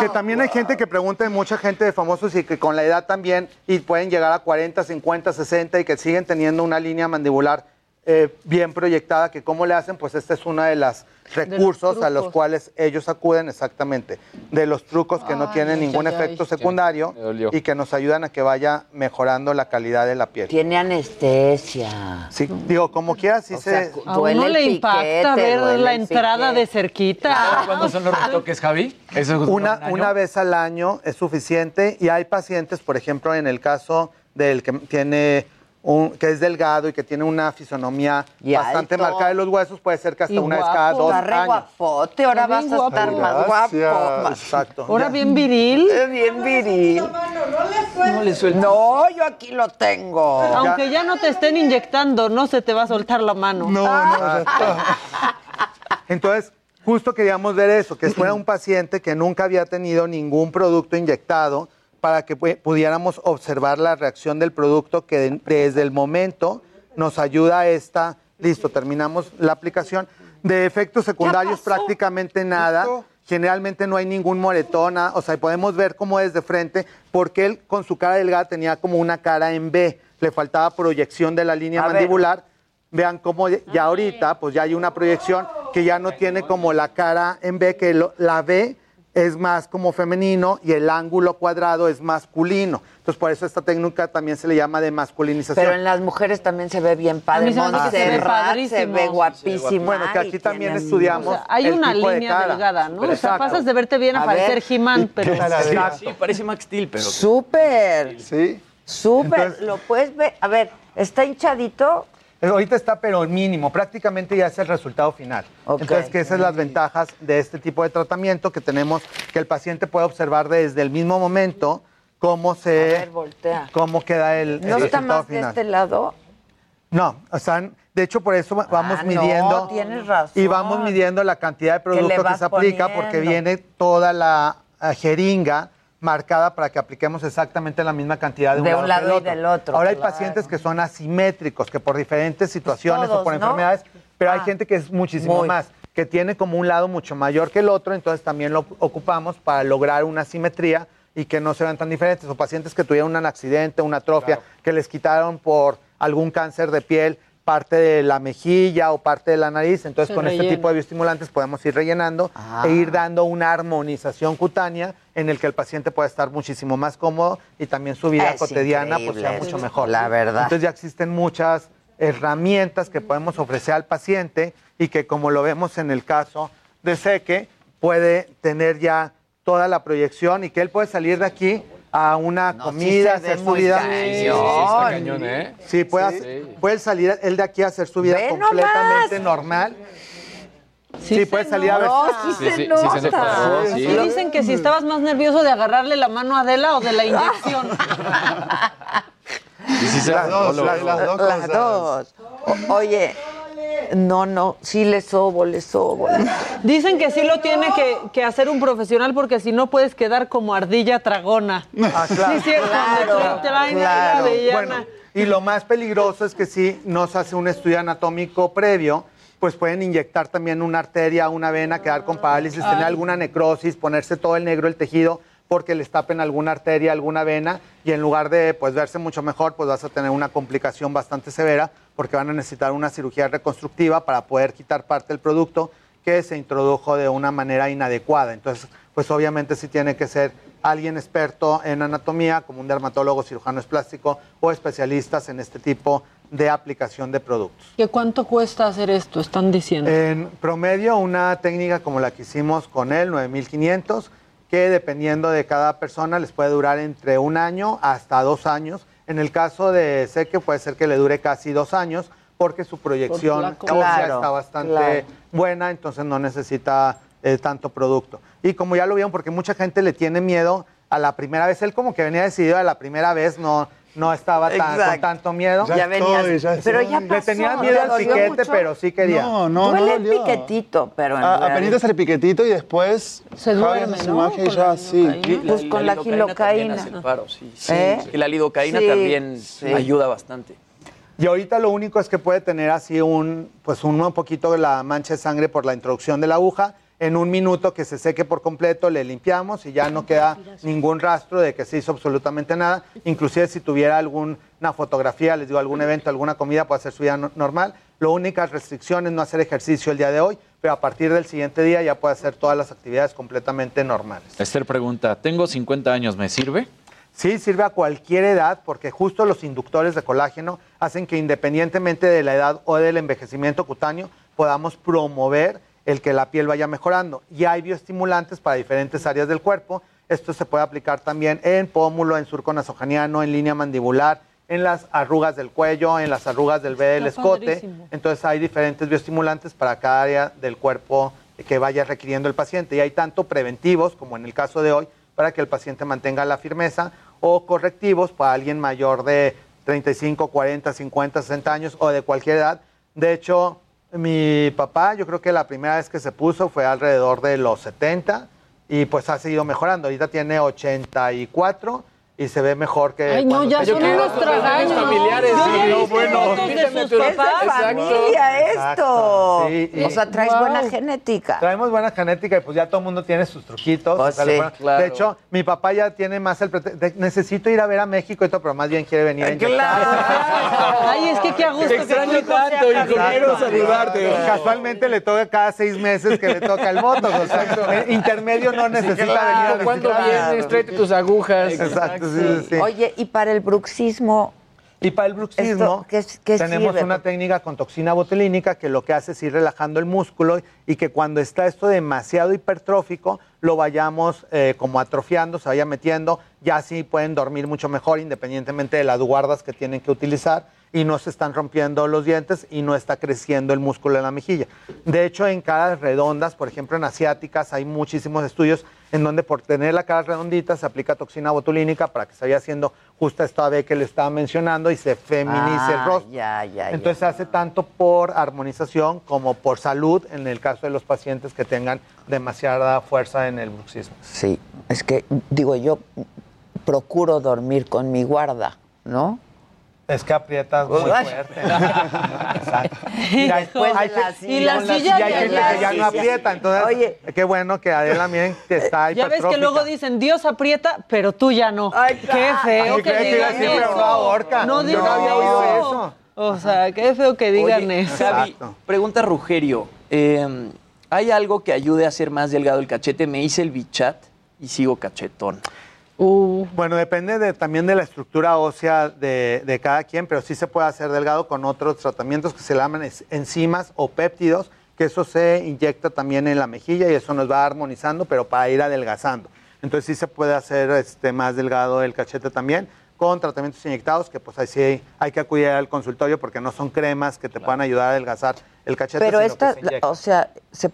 que también hay gente que pregunta, mucha gente de famosos y que con la edad también y pueden llegar a 40, 50, 60 y que siguen teniendo una línea mandibular eh, bien proyectada, que cómo le hacen, pues este es uno de los recursos a los cuales ellos acuden exactamente, de los trucos que no Ay, tienen ningún ay, ay. efecto secundario y que nos ayudan a que vaya mejorando la calidad de la piel. Tiene anestesia. Sí, digo, como quiera, sí O se... sea, A uno le impacta piquete, ver la entrada piquete. de cerquita. ¿Cuándo son los retoques, Javi? ¿Eso es Una, un una vez al año es suficiente y hay pacientes, por ejemplo, en el caso del que tiene un, que es delgado y que tiene una fisonomía Y bastante alto. marcada de los huesos, puede ser que hasta Y una vez guapo. cada dos Está re años. guapote, ahora vas bien a estar más guapo. Exacto. Ahora Ya. bien viril. Bien viril. No le. No, yo aquí lo tengo. Aunque ya no te estén inyectando, no se te va a soltar la mano. No, no, ya está. Entonces, justo queríamos ver eso, que fuera un paciente que nunca había tenido ningún producto inyectado para que pu- pudiéramos observar la reacción del producto que de- desde el momento nos ayuda a esta, listo, terminamos la aplicación. De efectos secundarios prácticamente nada. Generalmente no hay ningún moretón, o sea, podemos ver cómo desde frente, porque él con su cara delgada tenía como una cara en B, le faltaba proyección de la línea A ver. mandibular. Vean cómo ya ahorita, pues ya hay una proyección que ya no tiene como la cara en B, que lo- la B es más como femenino y el ángulo cuadrado es masculino. Entonces, por eso esta técnica también se le llama de masculinización. Pero en las mujeres también se ve bien padre. Se que se ve padrísimo. se ve guapísima. Bueno, que aquí también estudiamos. O sea, hay el una tipo de línea cara. delgada, ¿no? Pero o sea, exacto. pasas de verte bien a, A parecer. He-Man, pero... Sí, sí, parece Max Steel, pero... Súper, Sí. súper. Entonces- Lo puedes ver. A ver, está hinchadito. Eh, Ahorita está, pero mínimo, prácticamente ya es el resultado final. Entonces, que esas son las ventajas de este tipo de tratamiento que tenemos, que el paciente puede observar desde el mismo momento cómo A se, ver, voltea. cómo queda el, el ¿No está resultado más de este lado? No, o sea, de hecho por eso va- vamos Ah, no, midiendo tienes razón. y vamos midiendo la cantidad de producto que, se aplica porque viene toda la jeringa marcada para que apliquemos exactamente la misma cantidad de un De lado, un lado del y otro. del otro, Ahora hay pacientes que son asimétricos, que por diferentes situaciones todos, o por ¿no? enfermedades, pero hay Ah. gente que es muchísimo Muy. más, que tiene como un lado mucho mayor que el otro, entonces también lo ocupamos para lograr una simetría y que no se vean tan diferentes. O pacientes que tuvieron un accidente, una atrofia, que les quitaron por algún cáncer de piel parte de la mejilla o parte de la nariz. Entonces, Se con este tipo de bioestimulantes podemos ir rellenando Ah. e ir dando una armonización cutánea en el que el paciente pueda estar muchísimo más cómodo y también su vida Es cotidiana pues, sea mucho mejor. la verdad. Entonces ya existen muchas herramientas que podemos ofrecer al paciente y que como lo vemos en el caso de Seque, puede tener ya toda la proyección y que él puede salir de aquí a una No, sí comida, hacer su vida. cañón. Sí, está cañón, ¿eh? Sí, puede, Sí. puede salir él de aquí a hacer su vida completamente nomás. normal. Sí, se puede salir a ver. No, sí, Sí, se sí, sí nota. se nota. Sí. Sí dicen que si estabas más nervioso de agarrarle la mano a Adela o de la inyección. Y si se Las dos, las, las dos Las cosas. dos. O- oye, no, no, sí le sobo, le sobo. Dicen que sí lo tiene que, que hacer un profesional porque si no puedes quedar como ardilla tragona. Ah, claro. Sí, cierto. Claro, claro. Bueno, y lo más peligroso es que si no se hace un estudio anatómico previo, pues pueden inyectar también una arteria, una vena, quedar con parálisis, tener alguna necrosis, ponerse todo el negro el tejido porque les tapen alguna arteria, alguna vena y en lugar de pues verse mucho mejor, pues vas a tener una complicación bastante severa porque van a necesitar una cirugía reconstructiva para poder quitar parte del producto que se introdujo de una manera inadecuada. Entonces, pues obviamente sí tiene que ser alguien experto en anatomía, como un dermatólogo, cirujano plástico o especialistas en este tipo de aplicación de productos. ¿Qué cuánto cuesta hacer esto? Están diciendo. En promedio, una técnica como la que hicimos con él, 9500, que dependiendo de cada persona les puede durar entre un año hasta dos años. En el caso de Seque puede ser que le dure casi dos años porque su proyección Claro, está bastante claro. buena, entonces no necesita eh, tanto producto. Y como ya lo vieron, porque mucha gente le tiene miedo a la primera vez, él como que venía decidido a la primera vez, no, no estaba tan, Exacto. con tanto miedo. Ya, Ya estoy, ya pero ya Le pasó. Le tenía ¿te miedo al dolió piquete, mucho? pero sí quería. No, no, Duele no el dolió. piquetito, pero en Ah, realidad- apenitas el piquetito y después Se Javi duerme, hace su ¿no? magia y Con ya, la sí. lidocaína. Pues con la también gilocaína. hace el paro, sí. ¿Eh? Y la lidocaína Sí, también sí. ayuda bastante. Y ahorita lo único es que puede tener así un, pues un, un poquito de la mancha de sangre por la introducción de la aguja. En un minuto que se seque por completo, le limpiamos y ya no queda ningún rastro de que se hizo absolutamente nada. Inclusive si tuviera alguna fotografía, les digo, algún evento, alguna comida, puede hacer su vida no- normal. La única restricción es no hacer ejercicio el día de hoy, pero a partir del siguiente día ya puede hacer todas las actividades completamente normales. Esther pregunta, tengo 50 años, ¿me sirve? Sí, sirve a cualquier edad porque justo los inductores de colágeno hacen que independientemente de la edad o del envejecimiento cutáneo podamos promover el que la piel vaya mejorando. Y hay bioestimulantes para diferentes áreas del cuerpo. Esto se puede aplicar también en pómulo, en surco nasogeniano, en línea mandibular, en las arrugas del cuello, en las arrugas del B del Está escote. padrísimo. Entonces hay diferentes bioestimulantes para cada área del cuerpo que vaya requiriendo el paciente. Y hay tanto preventivos, como en el caso de hoy, para que el paciente mantenga la firmeza, o correctivos para alguien mayor de 35, 40, 50, 60 años o de cualquier edad. De hecho, mi papá, yo creo que la primera vez que se puso fue alrededor de los 70 y pues ha seguido mejorando. Ahorita tiene 84 y se ve mejor que. Ay, no, cuando ya son unos tragaños. familiares, sí, no, bueno. fotos de sus papás. familia esto. Sí, O sea, traes Wow. buena genética. Traemos buena genética y pues ya todo el mundo tiene sus truquitos. Pues o sea, le sí, ponen- claro. De hecho, mi papá ya tiene más el pretexto. de- Necesito ir a ver a México y todo, pero más bien quiere venir a inyectarse. Ay, es que qué a gusto Te extraño tanto, hijo, quiero saludarte. Casualmente le toca cada seis meses que le toca el voto. O sea, intermedio no necesita venir a ¿Cuándo visitar. vienes? Tráete tus agujas. Exacto, sí, sí, sí. Oye, y para el bruxismo, Y para el bruxismo, Esto, ¿qué es- qué tenemos sirve? una técnica con toxina botulínica que lo que hace es ir relajando el músculo y que cuando está esto demasiado hipertrófico, lo vayamos eh, como atrofiando, se vaya metiendo, ya así pueden dormir mucho mejor independientemente de las guardas que tienen que utilizar y no se están rompiendo los dientes y no está creciendo el músculo en la mejilla. De hecho, en caras redondas, por ejemplo en asiáticas, hay muchísimos estudios en donde por tener la cara redondita se aplica toxina botulínica para que se vaya haciendo justo esta vez que le estaba mencionando y se feminice el Ah, rostro. ya, ya, ya. Entonces se hace tanto por armonización como por salud en el caso de los pacientes que tengan demasiada fuerza en el bruxismo. Sí, es que digo yo procuro dormir con mi guarda, ¿no? Es que aprietas muy fuerte. Exacto. Y hay- Después de hay la que- silla. Y la silla silla hay ya- gente ya- que ya no aprieta. Entonces, Oye. qué bueno que Adela también que está Ya ves que luego dicen, Dios aprieta, pero tú ya no. Ay, qué feo Ay, que que digan iba a decir, pero eso. no ahorca. No Yo no había oído eso. O sea, qué feo que digan Oye, eso. Javi, pregunta Rugerio. eh, ¿Hay algo que ayude a hacer más delgado el cachete? Me hice el bichat y sigo cachetón. Uh, Bueno, depende de- también de la estructura ósea de, de cada quien, pero sí se puede hacer delgado con otros tratamientos que se llaman es- enzimas o péptidos, que eso se inyecta también en la mejilla y eso nos va armonizando, pero para ir adelgazando. Entonces sí se puede hacer este, más delgado el cachete también con tratamientos inyectados, que pues ahí sí hay que acudir al consultorio porque no son cremas que te puedan ayudar a adelgazar el cachete. Pero sino que estas, o sea, se-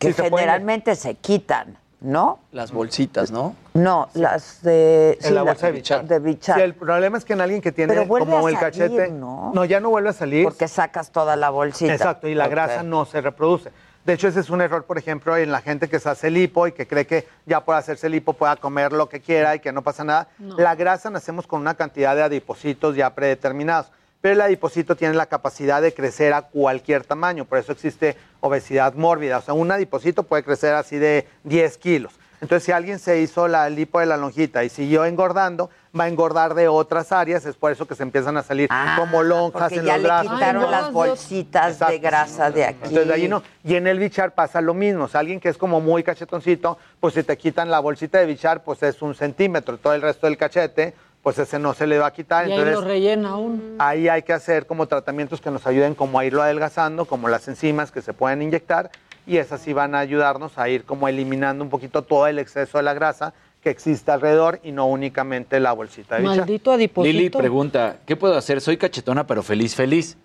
que Sí, se generalmente se quitan, ¿no? Las bolsitas, ¿no? No, las de... En la bolsa de bichar. De bichar. Sí, el problema es que en alguien que tiene Pero como a el salir, cachete, ¿no? ya no vuelve a salir. Porque sacas toda la bolsita. Exacto, y la grasa no se reproduce. De hecho, ese es un error, por ejemplo, en la gente que se hace lipo y que cree que ya por hacerse lipo pueda comer lo que quiera y que no pasa nada. La grasa nacemos con una cantidad de adipocitos ya predeterminados, pero el adipocito tiene la capacidad de crecer a cualquier tamaño, por eso existe obesidad mórbida. O sea, un adipocito puede crecer así de 10 kilos. Entonces, si alguien se hizo la lipo de la lonjita y siguió engordando, va a engordar de otras áreas, es por eso que se empiezan a salir como lonjas Ah, en ya los le brazos. quitaron las bolsitas de grasa de aquí. Entonces de ahí no. Y en el bichar pasa lo mismo. O sea, alguien que es como muy cachetoncito, pues si te quitan la bolsita de bichar, pues es un centímetro. Todo el resto del cachete, pues ese no se le va a quitar. y ahí lo rellena uno. ahí hay que hacer como tratamientos que nos ayuden como a irlo adelgazando, como las enzimas que se pueden inyectar. Y esas sí van a ayudarnos a ir como eliminando un poquito todo el exceso de la grasa que existe alrededor y no únicamente la bolsita de bichar. Maldito adiposito. Lili pregunta, ¿qué puedo hacer? Soy cachetona, pero feliz, feliz.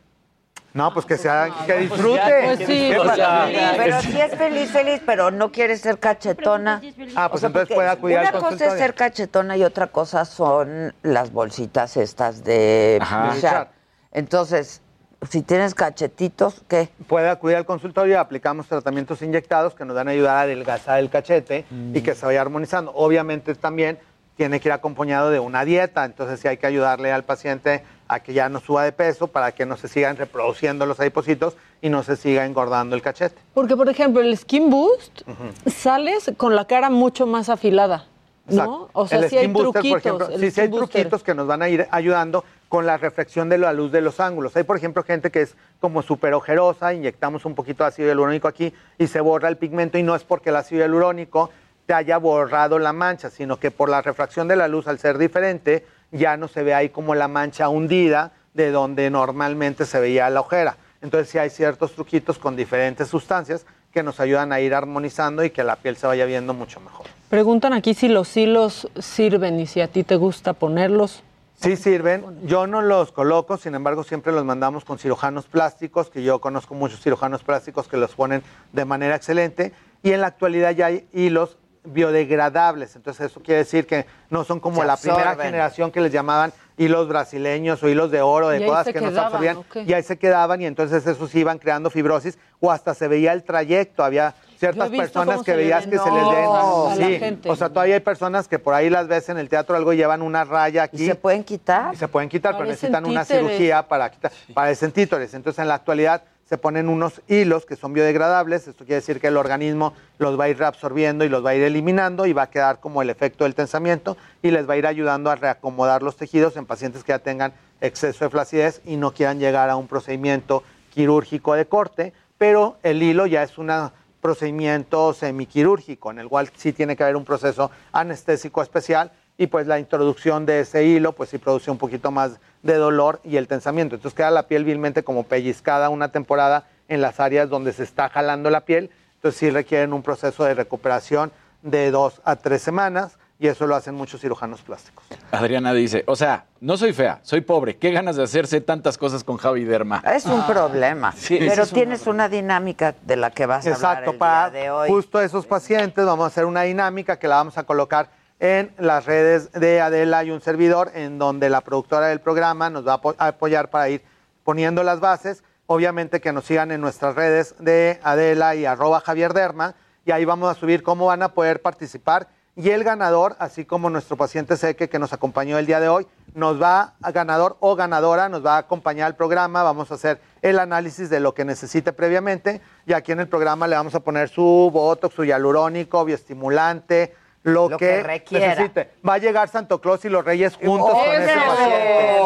No, pues que sea, que disfrute. Pues sí, ¿Qué pues ya. Pero si es feliz, feliz, pero no quiere ser cachetona. Ah, pues entonces porque puede acudir al Una cosa es ser cachetona y otra cosa son las bolsitas estas de Ajá. Entonces, si tienes cachetitos, ¿qué? puede acudir al consultorio y aplicamos tratamientos inyectados que nos van a ayudar a adelgazar el cachete y que se vaya armonizando. Obviamente también tiene que ir acompañado de una dieta, entonces sí hay que ayudarle al paciente a que ya no suba de peso para que no se sigan reproduciendo los adipocitos y no se siga engordando el cachete. Porque, por ejemplo, el Skin Boost, sales con la cara mucho más afilada, ¿no? O sea, el sí hay Skin Booster, truquitos. por ejemplo, el sí, sí hay Skin Booster. truquitos que nos van a ir ayudando, con la reflexión de la luz de los ángulos. Hay, por ejemplo, gente que es como súper ojerosa, inyectamos un poquito de ácido hialurónico aquí y se borra el pigmento y no es porque el ácido hialurónico te haya borrado la mancha, sino que por la refracción de la luz al ser diferente ya no se ve ahí como la mancha hundida de donde normalmente se veía la ojera. Entonces sí hay ciertos truquitos con diferentes sustancias que nos ayudan a ir armonizando y que la piel se vaya viendo mucho mejor. Preguntan aquí si los hilos sirven y si a ti te gusta ponerlos. Sí sirven, yo no los coloco, sin embargo siempre los mandamos con cirujanos plásticos, que yo conozco muchos cirujanos plásticos que los ponen de manera excelente, y en la actualidad ya hay hilos biodegradables, entonces eso quiere decir que no son como Se la primera generación que les llamaban hilos brasileños o hilos de oro, de cosas se que nos quedaban, absorbían, ¿o qué? y ahí se quedaban y entonces esos iban creando fibrosis o hasta se veía el trayecto, había ciertas personas que veías que se les no, la sí, o sea, todavía hay personas que por ahí las ves en el teatro algo y llevan una raya aquí. ¿Y se pueden quitar? Y se pueden quitar, pero necesitan una cirugía para quitar, parecen títeres. Entonces, en la actualidad se ponen unos hilos que son biodegradables. Esto quiere decir que el organismo los va a ir reabsorbiendo y los va a ir eliminando y va a quedar como el efecto del tensamiento y les va a ir ayudando a reacomodar los tejidos en pacientes que ya tengan exceso de flacidez y no quieran llegar a un procedimiento quirúrgico de corte, pero el hilo ya es un procedimiento semiquirúrgico, en el cual sí tiene que haber un proceso anestésico especial y pues la introducción de ese hilo pues sí produce un poquito más de dolor y el tensamiento. Entonces queda la piel vilmente como pellizcada una temporada en las áreas donde se está jalando la piel. Entonces sí requieren un proceso de recuperación de dos a tres semanas y eso lo hacen muchos cirujanos plásticos. Adriana dice, o sea, no soy fea, soy pobre. ¿Qué ganas de hacerse tantas cosas con Javi Derma? Es un problema. Sí, pero es un tienes una dinámica de la que vas a hablar Exacto, el para día de hoy. justo esos pacientes vamos a hacer una dinámica que la vamos a colocar en las redes de Adela y un servidor, en donde la productora del programa nos va a apo- a apoyar para ir poniendo las bases. Obviamente que nos sigan en nuestras redes de Adela y arroba Javier Derma, y ahí vamos a subir cómo van a poder participar. Y el ganador, así como nuestro paciente Seque que nos acompañó el día de hoy, nos va a ganador o ganadora, nos va a acompañar al programa, vamos a hacer el análisis de lo que necesite previamente y aquí en el programa le vamos a poner su botox, su hialurónico, bioestimulante, lo, Lo que requiera. necesite. Va a llegar Santo Claus y los Reyes juntos con ese ¡Eso! paciente.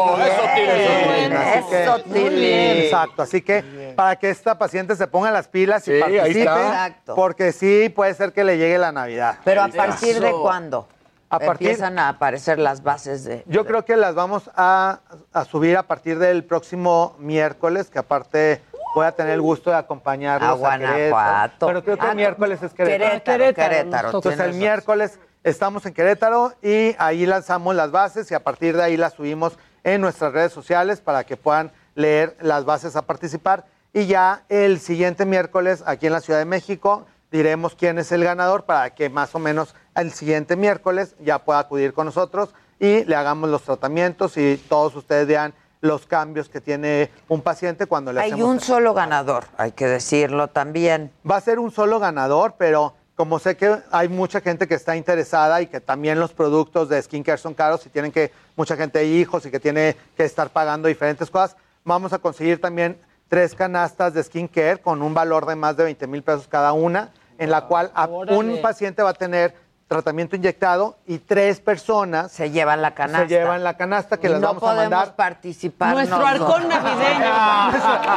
Eso, Tilly. Así que- Eso. Exacto, así que para que esta paciente se ponga las pilas Sí, y participe, porque sí puede ser que le llegue la Navidad. Pero a partir de Eso. cuándo A partir- empiezan a aparecer las bases de. Yo creo que las vamos a, a subir a partir del próximo miércoles, que aparte voy a tener el gusto de acompañarlos A a, Querétaro. Guanajuato. Pero creo que Ah, el miércoles es Querétaro. Querétaro, Querétaro. Entonces el miércoles estamos en Querétaro y ahí lanzamos las bases y a partir de ahí las subimos en nuestras redes sociales para que puedan leer las bases a participar. Y ya el siguiente miércoles aquí en la Ciudad de México diremos quién es el ganador para que más o menos el siguiente miércoles ya pueda acudir con nosotros y le hagamos los tratamientos y todos ustedes vean los cambios que tiene un paciente cuando le Hay hacemos un solo ganador, hay que decirlo también. Va a ser un solo ganador, pero como sé que hay mucha gente que está interesada y que también los productos de skincare son caros y tienen que, mucha gente hay hijos y que tiene que estar pagando diferentes cosas, vamos a conseguir también tres canastas de skincare con un valor de más de 20 mil pesos cada una, en la cual Órale. un paciente va a tener tratamiento inyectado y tres personas Se llevan la canasta. se llevan la canasta que Y las no vamos a podemos mandar. participar. Nuestro nosotros. halcón navideño.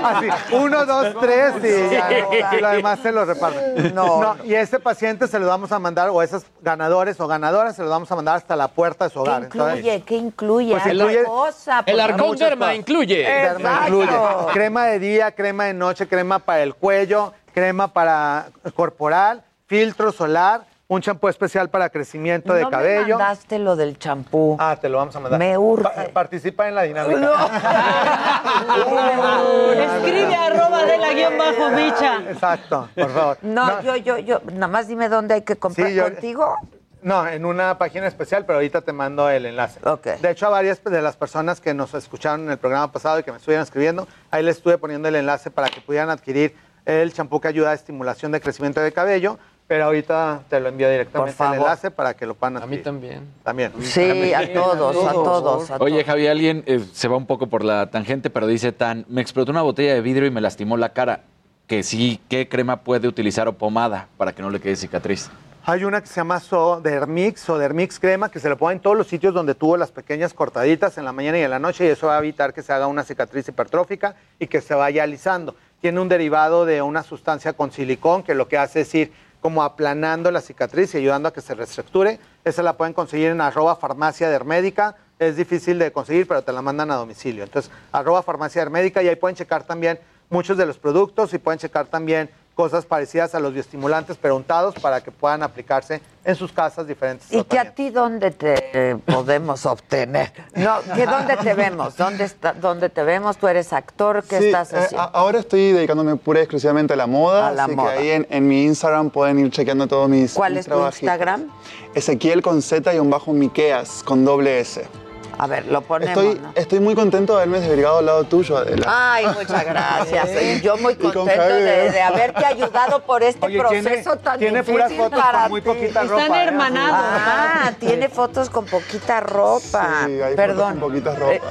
Así, uno, dos, tres y, ya, Sí. y lo demás se lo reparten. No, Y ese paciente se lo vamos a mandar, o esos ganadores o ganadoras, se los vamos a mandar hasta la puerta de su ¿Qué hogar. incluye? ¿Qué incluye? Pues Algo incluye- cosa, El arcón derma incluye. Derma incluye crema de día, crema de noche, crema para el cuello, crema para corporal, filtro solar, un champú especial para crecimiento de no cabello. me mandaste lo del champú. Ah, te lo vamos a mandar. Me urge. Pa- participa en la dinámica. Escribe arroba de la guion bajo bicha. Exacto, por favor. No, yo, yo, yo, nada más dime dónde hay que comprar Sí, yo- contigo. No, en una página especial, pero ahorita te mando el enlace. Ok. De hecho, a varias de las personas que nos escucharon en el programa pasado y que me estuvieron escribiendo, ahí les estuve poniendo el enlace para que pudieran adquirir el champú que ayuda a estimulación de crecimiento de cabello, pero ahorita te lo envío directamente Por el favor. enlace para que lo puedan A mí también. También. Sí, a todos, a todos. a Oye, todos. Javi, alguien eh, se va un poco por la tangente, pero dice tan, me explotó una botella de vidrio y me lastimó la cara. Que sí, ¿qué crema puede utilizar o pomada para que no le quede cicatriz? Hay una que se llama Sodermix, o Dermix crema, que se le pone en todos los sitios donde tuvo las pequeñas cortaditas en la mañana y en la noche y eso va a evitar que se haga una cicatriz hipertrófica y que se vaya alisando. Tiene un derivado de una sustancia con silicón que lo que hace es ir como aplanando la cicatriz y ayudando a que se reestructure. Esa la pueden conseguir en arroba farmacia dermédica. Es difícil de conseguir, pero te la mandan a domicilio. Entonces, arroba farmacia y ahí pueden checar también muchos de los productos y pueden checar también cosas parecidas a los bioestimulantes, pero untados para que puedan aplicarse en sus casas diferentes. ¿Y que a ti dónde te eh, podemos obtener? No, ¿que ¿dónde te vemos? ¿Dónde, está, ¿Dónde te vemos? ¿Tú eres actor? ¿Qué Sí, estás eh, haciendo? ahora estoy dedicándome pura y exclusivamente a la moda, A la así moda. que ahí en, en mi Instagram pueden ir chequeando todos mis ¿Cuál mis es tu. Instagram? Ezequiel con Z y un bajo Miqueas con doble S. A ver, lo ponemos, Estoy, ¿no? estoy muy contento de haberme desbrigado al lado tuyo, Adela. Ay, muchas gracias. Y yo muy con contento de, de haberte ayudado por este Oye, tiene- proceso tan tiene difícil puras fotos para con muy poquita Están ropa, ¿eh? hermanados. Ah, tiene fotos con poquita ropa. Sí, hay fotos Perdón. con poquita ropa. Eh,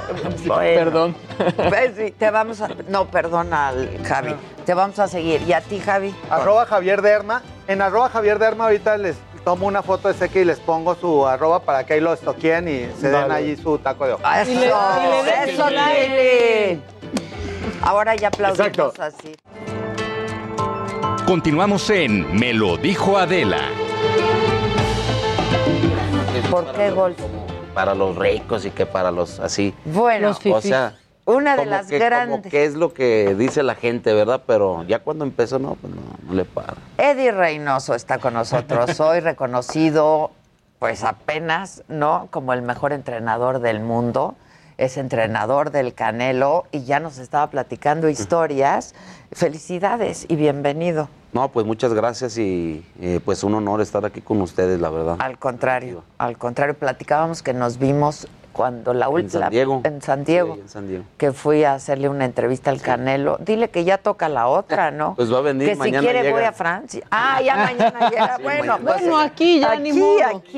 bueno. Perdón. Sí, te vamos a... No, perdón al Javi. Te vamos a seguir. ¿Y a ti, Javi? Arroba Javier Derma. En arroba Javier Derma ahorita les tomo una foto de Seque y les pongo su arroba para que ahí lo estoqueen y se den Dale. allí su taco de ojo. Eso, Y eso. Lili. Ahora ya aplaudimos Exacto. así. Continuamos en Me lo dijo Adela. ¿Por qué golf? Para los ricos y que para los así. Bueno, o sea, una de como las que, como grandes. que es lo que dice la gente, ¿verdad? Pero ya cuando empezó, no, pues no, no le para. Eddie Reynoso está con nosotros hoy, reconocido, pues apenas, ¿no? Como el mejor entrenador del mundo. Es entrenador del Canelo y ya nos estaba platicando historias. Felicidades y bienvenido. No, pues muchas gracias y eh, pues un honor estar aquí con ustedes, la verdad. Al contrario, al contrario, platicábamos que nos vimos cuando la última. San Diego. En San Diego. Sí, en San Diego. Que fui a hacerle una entrevista al Canelo. Dile que ya toca la otra, ¿no? Pues va a venir, que si quiere llega. voy a Francia. Ah, ya mañana llega. Sí, bueno, mañana. pues, Bueno, aquí ya, aquí, ni modo. aquí.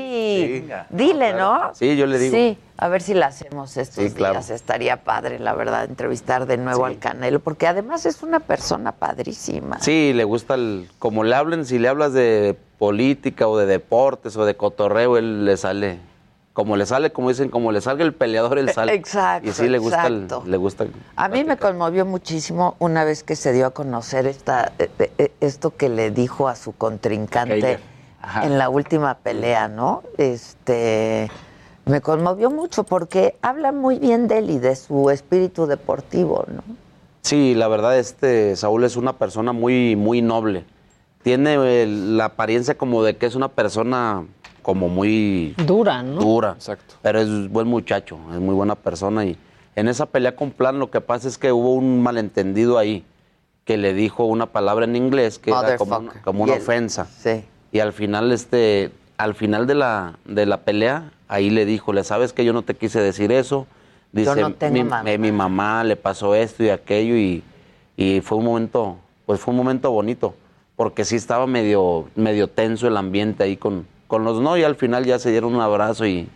Sí. Dile, ¿no? Sí, yo le digo. Sí, a ver si la hacemos estos Sí, claro. días. Estaría padre, la verdad, entrevistar de nuevo al Canelo, porque además es una persona padrísima. Sí, le gusta el, como le hablen, si le hablas de política o de deportes o de cotorreo, él le sale, como le sale, como dicen, como le salga el peleador, él sale. Exacto, Y sí le gusta, el- le gusta. A mí me conmovió muchísimo una vez que se dio a conocer esta, eh, eh, esto que le dijo a su contrincante en la última pelea, ¿no? Este me conmovió mucho porque habla muy bien de él y de su espíritu deportivo, ¿no? Sí, la verdad, este Saúl es una persona muy, muy noble. Tiene eh, la apariencia como de que es una persona como muy Dura, ¿no? dura. Exacto. Pero es buen muchacho, es muy buena persona. Y en esa pelea con Plan lo que pasa es que hubo un malentendido ahí, que le dijo una palabra en inglés que era como una, como una ofensa. Sí. Y al final, este, al final de la, de la pelea, ahí le dijo, le sabes que yo no te quise decir eso. Dice, Yo no tengo mi, mamá". eh, mi mamá le pasó esto y aquello y, y fue un momento, pues fue un momento bonito, porque sí estaba medio, medio tenso el ambiente ahí con, con los no y al final ya se dieron un abrazo y,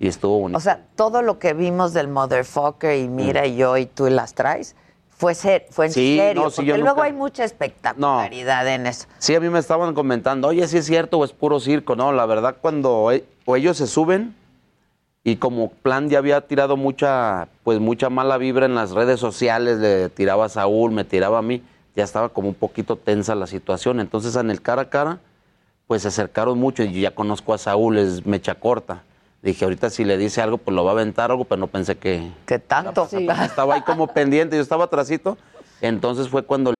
y estuvo bonito. O sea, todo lo que vimos del motherfucker y mira y yo y tú y las traes fue ser, fue en. Sí, serio, no, sí, porque luego nunca- hay mucha espectacularidad en eso. Sí, a mí me estaban comentando, oye, si es cierto o es puro circo. No, la verdad, cuando e- o ellos se suben y como plan ya había tirado mucha, pues mucha mala vibra en las redes sociales, le tiraba a Saúl, me tiraba a mí, ya estaba como un poquito tensa la situación. Entonces, en el cara a cara, pues se acercaron mucho y yo ya conozco a Saúl, es mecha corta. Dije, ahorita si le dice algo, pues lo va a aventar algo, pero no pensé que... Que tanto. Estaba ahí como pendiente, yo estaba atrasito. Entonces fue cuando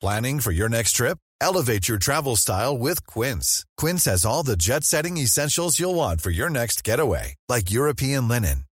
Planning for your next trip? Elevate your travel style with Quince. Quince has all the jet setting essentials you'll want for your next getaway, like European linen,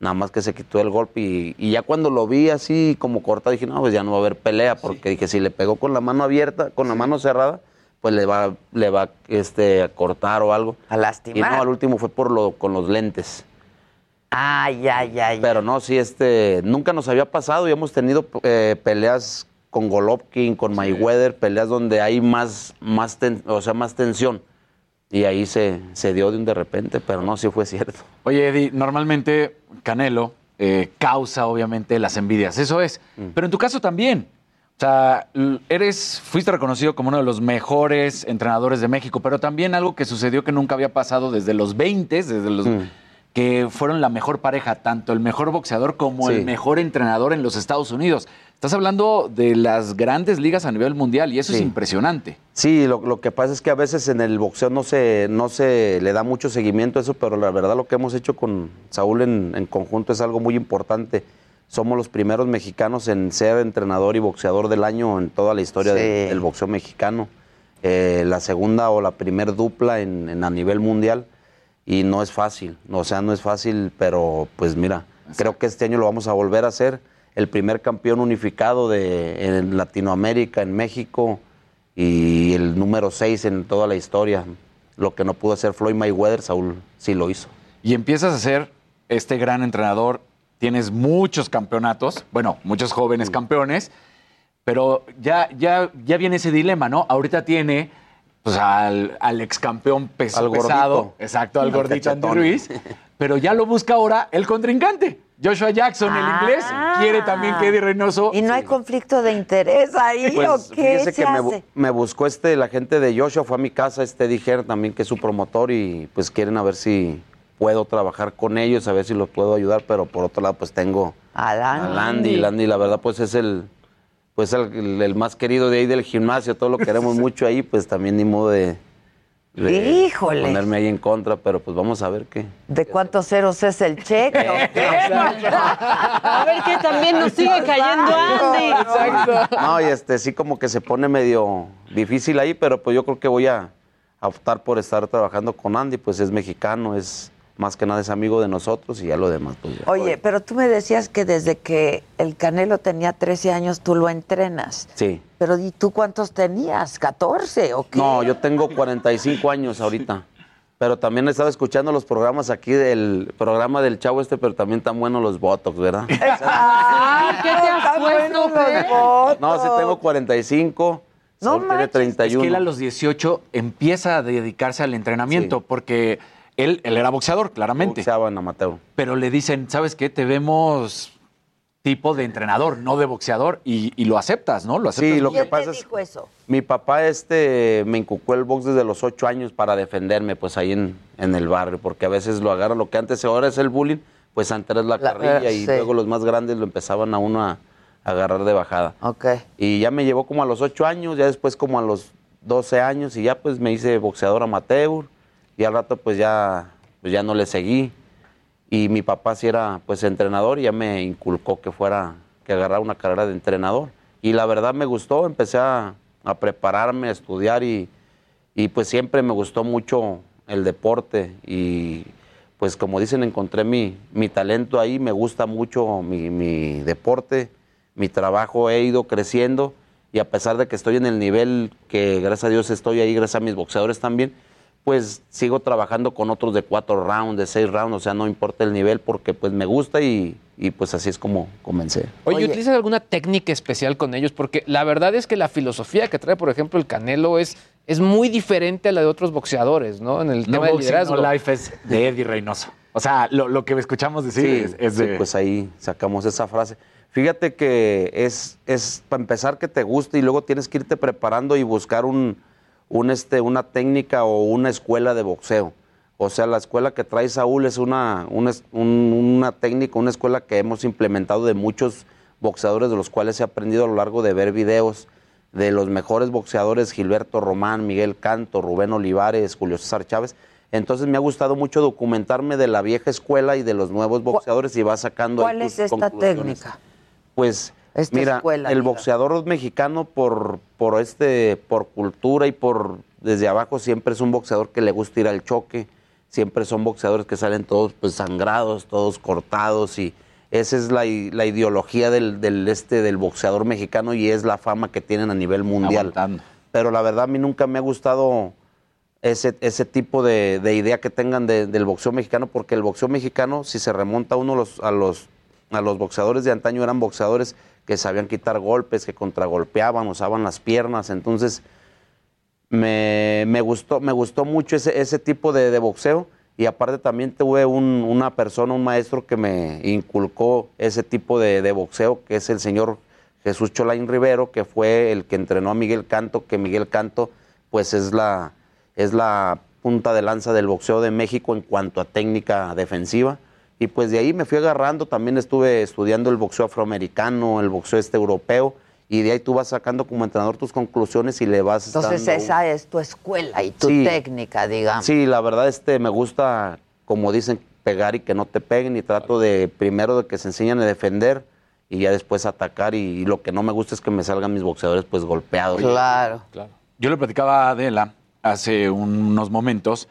Nada más que se quitó el golpe y, y ya cuando lo vi así como corta dije, no, pues ya no va a haber pelea porque dije, si le pegó con la mano abierta, con la mano cerrada, pues le va, le va este, a cortar o algo. A Y lastimar. no, al último fue por lo, con los lentes. Ay, ay, ay. Pero no, sí, este, nunca nos había pasado y hemos tenido eh, peleas con Golovkin, con Mayweather, peleas donde hay más, más, ten- o sea, más tensión. Y ahí se, se dio de un de repente, pero no, sí fue cierto. Oye, Eddie, normalmente Canelo eh, causa obviamente las envidias, eso es. Pero en tu caso también. O sea, eres, fuiste reconocido como uno de los mejores entrenadores de México, pero también algo que sucedió que nunca había pasado desde los 20, desde los que fueron la mejor pareja, tanto el mejor boxeador como Sí. el mejor entrenador en los Estados Unidos. Estás hablando de las grandes ligas a nivel mundial y eso es impresionante. Sí, lo, lo que pasa es que a veces en el boxeo no se, no se le da mucho seguimiento a eso, pero la verdad lo que hemos hecho con Saúl en, en conjunto es algo muy importante. Somos los primeros mexicanos en ser entrenador y boxeador del año en toda la historia Sí. del boxeo mexicano. Eh, la segunda o la primer dupla en, en- a nivel mundial y no es fácil, o sea, no es fácil, pero pues mira, creo que este año lo vamos a volver a hacer. El primer campeón unificado de, en Latinoamérica, en México, y el número 6 en toda la historia. Lo que no pudo hacer Floyd Mayweather, Saúl sí lo hizo. y empiezas a ser este gran entrenador, tienes muchos campeonatos, bueno, muchos jóvenes campeones, pero ya, ya, ya viene ese dilema, ¿no? Ahorita tiene pues, al, al ex campeón Al gordito. pesado, exacto, al gordito Andy cachetón. Ruiz, pero ya lo busca ahora el contrincante. Joshua Jackson, el inglés, quiere también que Eddie Reynoso. Ah. ¿Y no hay conflicto de interés ahí Pues o qué fíjese se que me, bu- hace? me buscó este, la gente de Joshua, fue a mi casa, este Dijer también, que es su promotor, y pues quieren a ver si puedo trabajar con ellos, a ver si los puedo ayudar, pero por otro lado, pues tengo A Landy. a Landy. Landy, la verdad, pues es el, pues el, el- más querido de ahí del gimnasio, todos lo queremos mucho ahí, pues también ni modo de Híjole. ponerme ahí en contra, pero pues vamos a ver qué. ¿De cuántos ceros es el cheque? A ver que también nos sigue cayendo Andy. No, y este sí como que se pone medio difícil ahí, pero pues yo creo que voy a, a optar por estar trabajando con Andy, pues es mexicano, es más que nada es amigo de nosotros y ya lo demás pues ya. Oye, pero tú me decías que desde que el Canelo tenía 13 años tú lo entrenas. Sí. Pero ¿y tú cuántos tenías? ¿14 o qué? No, yo tengo 45 años ahorita. Pero también estaba escuchando los programas aquí del programa del chavo este, pero también tan buenos los Botox, ¿verdad? ¡Ay, ¿qué te has puesto, Fer? No, sí tengo 45, No tiene manches. 31. Es que él a los 18 empieza a dedicarse al entrenamiento, porque él, él era boxeador, claramente. Boxeaba en amateur. Pero le dicen, ¿sabes qué? Te vemos tipo de entrenador, no de boxeador, y, y lo aceptas, ¿no? Lo aceptas. Sí, lo ¿Quién que pasa te es dijo eso? Mi papá este me inculcó el box desde los ocho años para defenderme, pues ahí en, en el barrio, porque a veces lo agarra, lo que antes ahora es el bullying, pues antes era la, La- carrilla eh, y sí. luego los más grandes lo empezaban a uno a, a agarrar de bajada. Ok. Y ya me llevó como a los ocho años, ya después como a los 12 años y ya pues me hice boxeador amateur y al rato pues ya, pues ya no le seguí. Y mi papá sí era pues entrenador y ya me inculcó que fuera, que agarrara una carrera de entrenador. Y la verdad me gustó, empecé a, a prepararme, a estudiar y, y pues siempre me gustó mucho el deporte y pues como dicen, encontré mi, mi talento ahí, me gusta mucho mi, mi deporte, mi trabajo, he ido creciendo y a pesar de que estoy en el nivel que gracias a Dios estoy ahí, gracias a mis boxeadores también, pues sigo trabajando con otros de cuatro rounds, de seis rounds, o sea, no importa el nivel porque pues me gusta y, y pues así es como comencé. Oye, ¿utilizas alguna técnica especial con ellos? Porque la verdad es que la filosofía que trae, por ejemplo, el Canelo es, es muy diferente a la de otros boxeadores, ¿no? En el No tema del liderazgo. No Life es de Eddie Reynoso. O sea, lo, lo que escuchamos decir Sí, es, es sí, de... pues ahí sacamos esa frase. Fíjate que es, es para empezar que te guste y luego tienes que irte preparando y buscar un, un, este, una técnica o una escuela de boxeo. O sea, la escuela que trae Saúl es una, una, es- un- una técnica, una escuela que hemos implementado de muchos boxeadores de los cuales he aprendido a lo largo de ver videos de los mejores boxeadores, Gilberto Román, Miguel Canto, Rubén Olivares, Julio César Chávez. Entonces me ha gustado mucho documentarme de la vieja escuela y de los nuevos boxeadores y va sacando... ahí ¿Cuál es tus esta conclusiones. técnica? Pues Esta mira, escuela, el boxeador mexicano por, por este, por cultura y por desde abajo siempre es un boxeador que le gusta ir al choque, siempre son boxeadores que salen todos pues sangrados, todos cortados y esa es la, la ideología del, del este del boxeador mexicano y es la fama que tienen a nivel mundial. pero la verdad a mí nunca me ha gustado ese, ese tipo de, de idea que tengan de- del boxeo mexicano, porque el boxeo mexicano, si se remonta uno los- a los, a los boxeadores de antaño, eran boxeadores que sabían quitar golpes, que contragolpeaban, usaban las piernas, entonces me, me gustó, me gustó mucho ese, ese tipo de, boxeo y aparte también tuve un- una persona, un maestro que me inculcó ese tipo de, de boxeo, que es el señor Jesús Cholain Rivero, que fue el que entrenó a Miguel Canto, que Miguel Canto pues es la, es la punta de lanza del boxeo de México en cuanto a técnica defensiva. Y pues de ahí me fui agarrando, también estuve estudiando el boxeo afroamericano, el boxeo este europeo, y de ahí tú vas sacando como entrenador tus conclusiones y le vas Entonces dando- esa es tu escuela y tu Sí. técnica, digamos. Sí, la verdad este me gusta, como dicen, pegar y que no te peguen y trato de primero de que se enseñen a defender y ya después atacar y, y lo que no me gusta es que me salgan mis boxeadores pues golpeados. Claro. Yo le platicaba a Adela hace unos momentos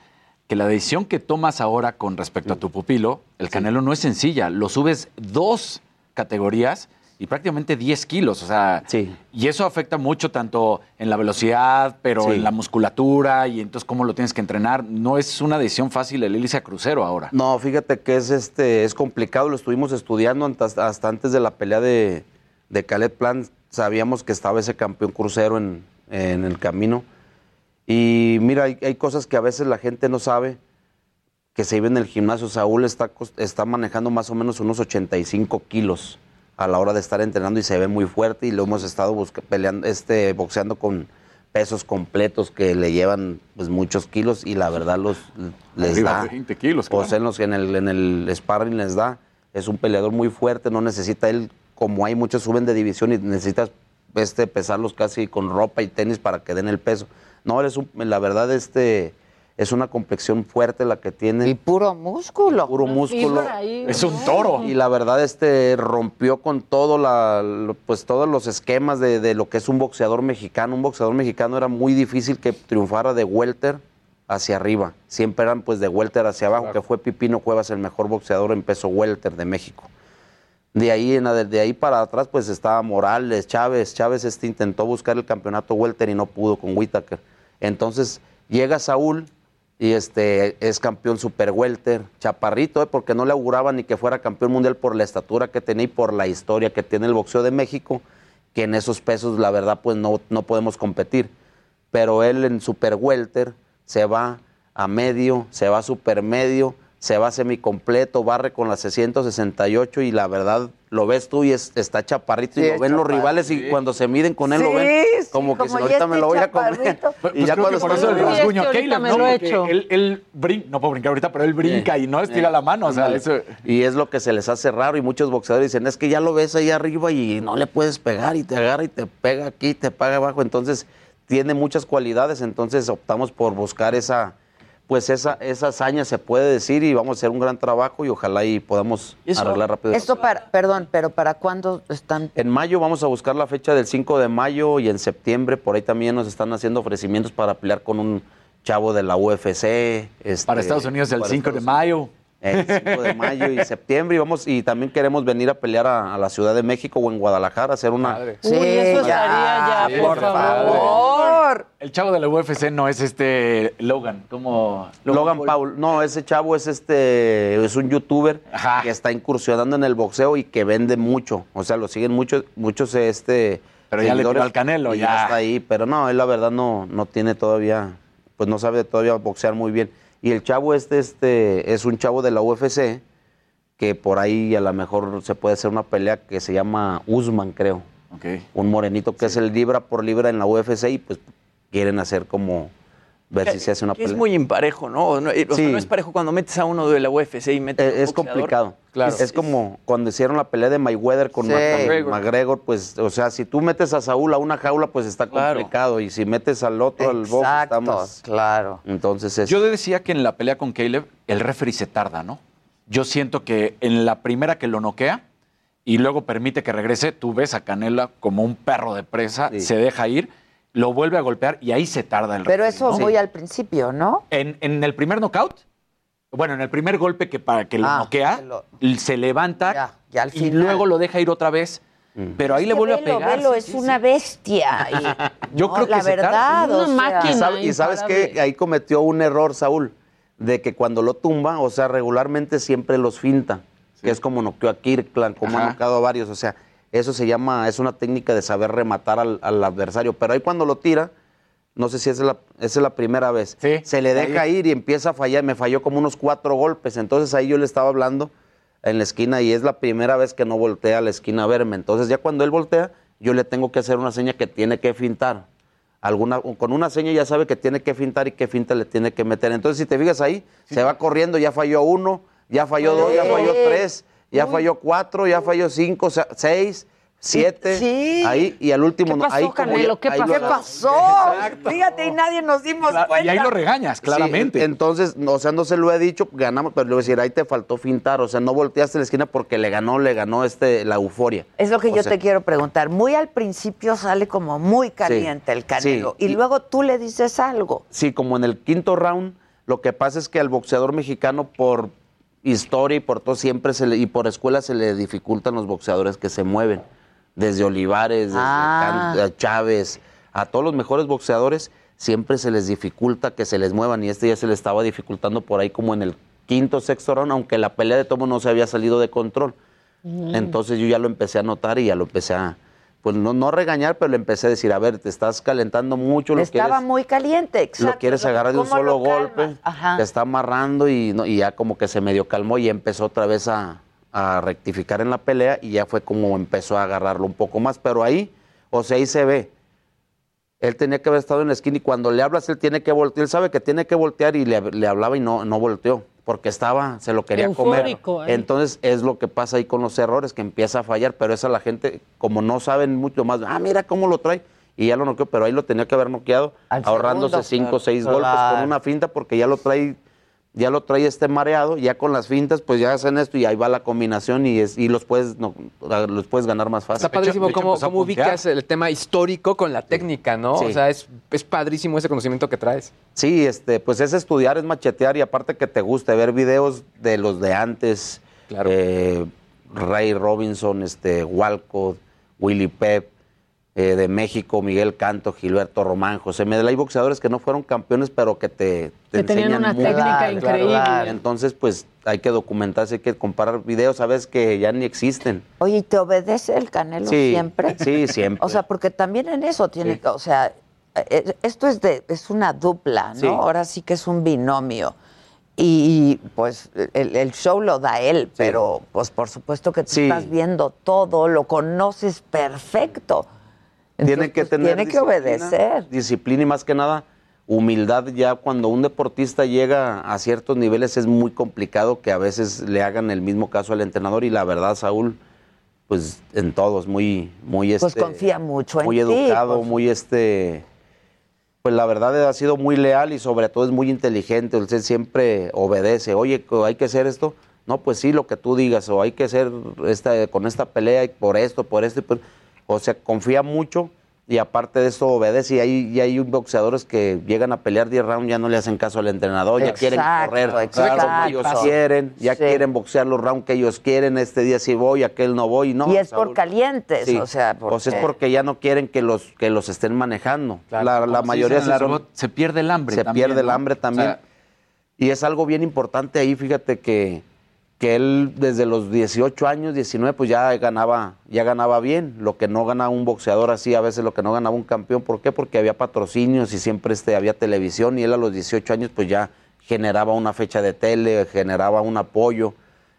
que la decisión que tomas ahora con respecto a tu pupilo, el Canelo no es sencilla. Lo subes dos categorías y prácticamente 10 kilos. O sea, y eso afecta mucho tanto en la velocidad, pero Sí. en la musculatura y entonces cómo lo tienes que entrenar. No es una decisión fácil el irse a crucero ahora. No, fíjate que es este es complicado, lo estuvimos estudiando hasta, hasta antes de la pelea de, de Caleb Plan, sabíamos que estaba ese campeón crucero en, en el camino. Y mira, hay, hay cosas que a veces la gente no sabe, que se vive en el gimnasio. Saúl está, está manejando más o menos unos 85 kilos a la hora de estar entrenando y se ve muy fuerte y lo hemos estado busca- peleando, este, boxeando con pesos completos que le llevan pues muchos kilos y la verdad los les Arriba da. de 20 kilos, O claro. sea, en, los- en el, en el sparring les da. Es un peleador muy fuerte, no necesita él, como hay muchos suben de división y necesitas este, pesarlos casi con ropa y tenis para que den el peso. No, él es un- la verdad, este es una complexión fuerte la que tiene. Y puro músculo. Puro músculo. ahí, Es un toro. Y la verdad, este rompió con todo la, pues todos los esquemas de, de lo que es un boxeador mexicano. Un boxeador mexicano era muy difícil que triunfara de welter hacia arriba. Siempre eran pues de welter hacia abajo, que fue Pipino Cuevas el mejor boxeador en peso welter de México. De ahí, en, de ahí para atrás pues estaba Morales, Chávez. Chávez este intentó buscar el campeonato welter y no pudo con Whitaker. Entonces llega Saúl y este es campeón super welter, chaparrito, ¿eh? porque no le auguraba ni que fuera campeón mundial por la estatura que tenía y por la historia que tiene el boxeo de México, que en esos pesos la verdad pues no, no podemos competir. Pero él en super welter se va a medio, se va a super medio, se va semicompleto, barre con la 668 y la verdad lo ves tú y es- está chaparrito Sí, y lo ven los rivales y cuando se miden con él lo ven sí, como que como si ahorita me lo voy a comer. chaparrito. Pues y ya cuando por eso el rasguño ahorita Caleb, me ¿no? lo he hecho. Él, él brin- no puedo brincar ahorita, pero él brinca y no estira la mano. O sea, eso... Y es lo que se les hace raro y muchos boxeadores dicen, es que ya lo ves ahí arriba y no le puedes pegar y te agarra y te pega aquí, te pega abajo. Entonces tiene muchas cualidades, entonces optamos por buscar esa, pues esa, esa hazaña se puede decir y vamos a hacer un gran trabajo y ojalá y podamos arreglar rápido. Esto para, perdón, pero ¿para cuándo están? En mayo vamos a buscar la fecha del 5 de mayo y en septiembre por ahí también nos están haciendo ofrecimientos para pelear con un chavo de la UFC. este, Para Estados Unidos el para 5 de mayo. el 5 de mayo y septiembre y vamos y también queremos venir a pelear a, a la Ciudad de México o en Guadalajara hacer una Uy, eso estaría ya, Sí, por por favor. El chavo de la UFC no es este Logan, como Logan Paul. No, ese chavo es este es un youtuber que está incursionando en el boxeo y que vende mucho, o sea, lo siguen muchos muchos este Pero ya le tiró al Canelo, y ya. está ahí, pero no, él la verdad no no tiene todavía pues no sabe todavía boxear muy bien. Y el chavo este este es un chavo de la UFC que por ahí a lo mejor se puede hacer una pelea que se llama Usman, creo. Un morenito que es el libra por libra en la UFC y pues quieren hacer como ver si se hace una Que es pelea. muy imparejo, ¿no? No, o sea, Sí. no es parejo cuando metes a uno de la UFC y metes a un Eh, Es complicado. Claro. Es, como cuando hicieron la pelea de Mayweather con Sí. McGregor. McGregor, pues, o sea, si tú metes a Saúl a una jaula, pues está complicado. Y si metes al otro, al box, está más. claro. Entonces es. Yo decía que en la pelea con Caleb, el referee se tarda, ¿no? Yo siento que en la primera que lo noquea y luego permite que regrese, tú ves a Canela como un perro de presa, se deja ir, lo vuelve a golpear y ahí se tarda el Pero referee, eso ¿no? voy al principio, ¿no? En, en el primer knockout, bueno, en el primer golpe que para que lo Ah, noquea, que lo- se levanta ya al y final. luego lo deja ir otra vez Pero ahí le vuelve a pegar. Velo sí, es sí, una bestia. y- Yo no, creo que la se verdad. o sea, Y sabe- y sabes que ahí cometió un error, Saúl, de que cuando lo tumba, o sea, regularmente siempre los finta, que es como noqueó a Kirkland, como ha Ajá. noqueado a varios, o sea, eso se llama, es una técnica de saber rematar al, al adversario, pero ahí cuando lo tira, no sé si esa es la, esa es la primera vez, se le deja ahí. ir y empieza a fallar, me falló como unos cuatro golpes, entonces ahí yo le estaba hablando en la esquina y es la primera vez que no voltea a la esquina a verme, entonces ya cuando él voltea, yo le tengo que hacer una seña que tiene que fintar, alguna, con una seña ya sabe que tiene que fintar y qué finta le tiene que meter. Entonces, si te fijas ahí, se va corriendo, ya falló uno, ya falló dos, ya falló tres, ya falló cuatro, ya falló cinco, seis, siete. Sí. Ahí, y al último, ¿Qué no, pasó, ahí Canelo? ¿Qué ahí pasó? lo- ¿Qué pasó? Fíjate, y nadie nos dimos cuenta. regañas, Sí, claramente. entonces, o sea, no se lo he dicho, ganamos, pero le voy a decir, ahí te faltó fintar, o sea, no volteaste la esquina porque le ganó, le ganó este, la euforia. Es lo que O yo sea, te quiero preguntar. Muy al principio sale como muy caliente el Canelo sí. y luego tú le dices algo. Sí, como en el quinto round, lo que pasa es que al boxeador mexicano por historia y por todo siempre se le, y por escuela se le dificultan los boxeadores que se mueven. Desde Olivares, desde Ah. Can- a Chávez, a todos los mejores boxeadores siempre se les dificulta que se les muevan y este ya se le estaba dificultando por ahí como en el quinto, sexto round, aunque la pelea de tomo no se había salido de control. Entonces yo ya lo empecé a notar y ya lo empecé a, pues no, no regañar, pero le empecé a decir, a ver, te estás calentando mucho, lo Estaba quieres, muy caliente, exacto. lo quieres agarrar de un ¿Cómo solo golpe, Ajá. te está amarrando y, no- y ya como que se medio calmó y empezó otra vez a, a rectificar en la pelea y ya fue como empezó a agarrarlo un poco más, pero ahí, o sea, ahí se ve. Él tenía que haber estado en la esquina y cuando le hablas él tiene que voltear, él sabe que tiene que voltear y le, le hablaba y no, no volteó, porque estaba, se lo quería Eufórico, comer. ¿eh? Entonces es lo que pasa ahí con los errores, que empieza a fallar, pero esa la gente, como no saben mucho más, ah, mira cómo lo trae, y ya lo noqueó, pero ahí lo tenía que haber noqueado, Al ahorrándose segundo, cinco o seis golpes con una finta, porque ya lo trae, ya lo trae este mareado, ya con las fintas, pues ya hacen esto y ahí va la combinación y es, y los puedes, no, los puedes ganar más fácil. Está padrísimo cómo, cómo ubicas el tema histórico con la técnica, ¿no? Sí. O sea, es, es padrísimo ese conocimiento que traes. Sí, este, pues es estudiar, es machetear y aparte que te guste ver videos de los de antes, eh, Ray Robinson, este, Walcott, Willy Pep, eh, de México, Miguel Canto, Gilberto Román, José Medela, hay boxeadores que no fueron campeones, pero que te, te Que tenían una técnica increíble. Entonces, pues hay que documentarse, hay que comparar videos, sabes que ya ni existen. Oye, ¿y te obedece el Canelo Sí, siempre? sí, siempre. O sea, porque también en eso tiene Sí. que, o sea, eh, esto es de, es una dupla, ¿no? Sí. Ahora sí que es un binomio. Y pues el, el show lo da él, pero pues por supuesto que tú Sí. estás viendo todo, lo conoces perfecto. Tiene Entonces, que pues, tener tiene que disciplina, obedecer. Disciplina y más que nada humildad. Ya cuando un deportista llega a ciertos niveles es muy complicado que a veces le hagan el mismo caso al entrenador y la verdad, Saúl, pues en todos, muy, muy Pues este, confía mucho en muy ti, educado, pues. muy este, pues la verdad ha sido muy leal y sobre todo es muy inteligente. Usted siempre obedece. Oye, hay que hacer esto. No, pues sí, lo que tú digas o hay que hacer esta con esta pelea y por esto, por esto. y por- O sea, confía mucho y aparte de eso obedece. Y hay, y hay boxeadores que llegan a pelear 10 rounds, ya no le hacen caso al entrenador, ya quieren Exacto, correr exacto. como ellos quieren, ya Sí. quieren boxear los rounds que ellos quieren. Este día sí voy, aquel no voy. No, y es por calientes, Sí. o sea, O sea, es porque- porque ya no quieren que los que los estén manejando. Claro, la la se mayoría son- se pierde el hambre Se también, pierde el hambre también. O sea- y es algo bien importante ahí, fíjate que, que él desde los 18 años, 19, pues ya ganaba, ya ganaba bien. Lo que no gana un boxeador así, a veces lo que no ganaba un campeón. ¿Por qué? Porque había patrocinios y siempre este, había televisión y él a los 18 años pues ya generaba una fecha de tele, generaba un apoyo.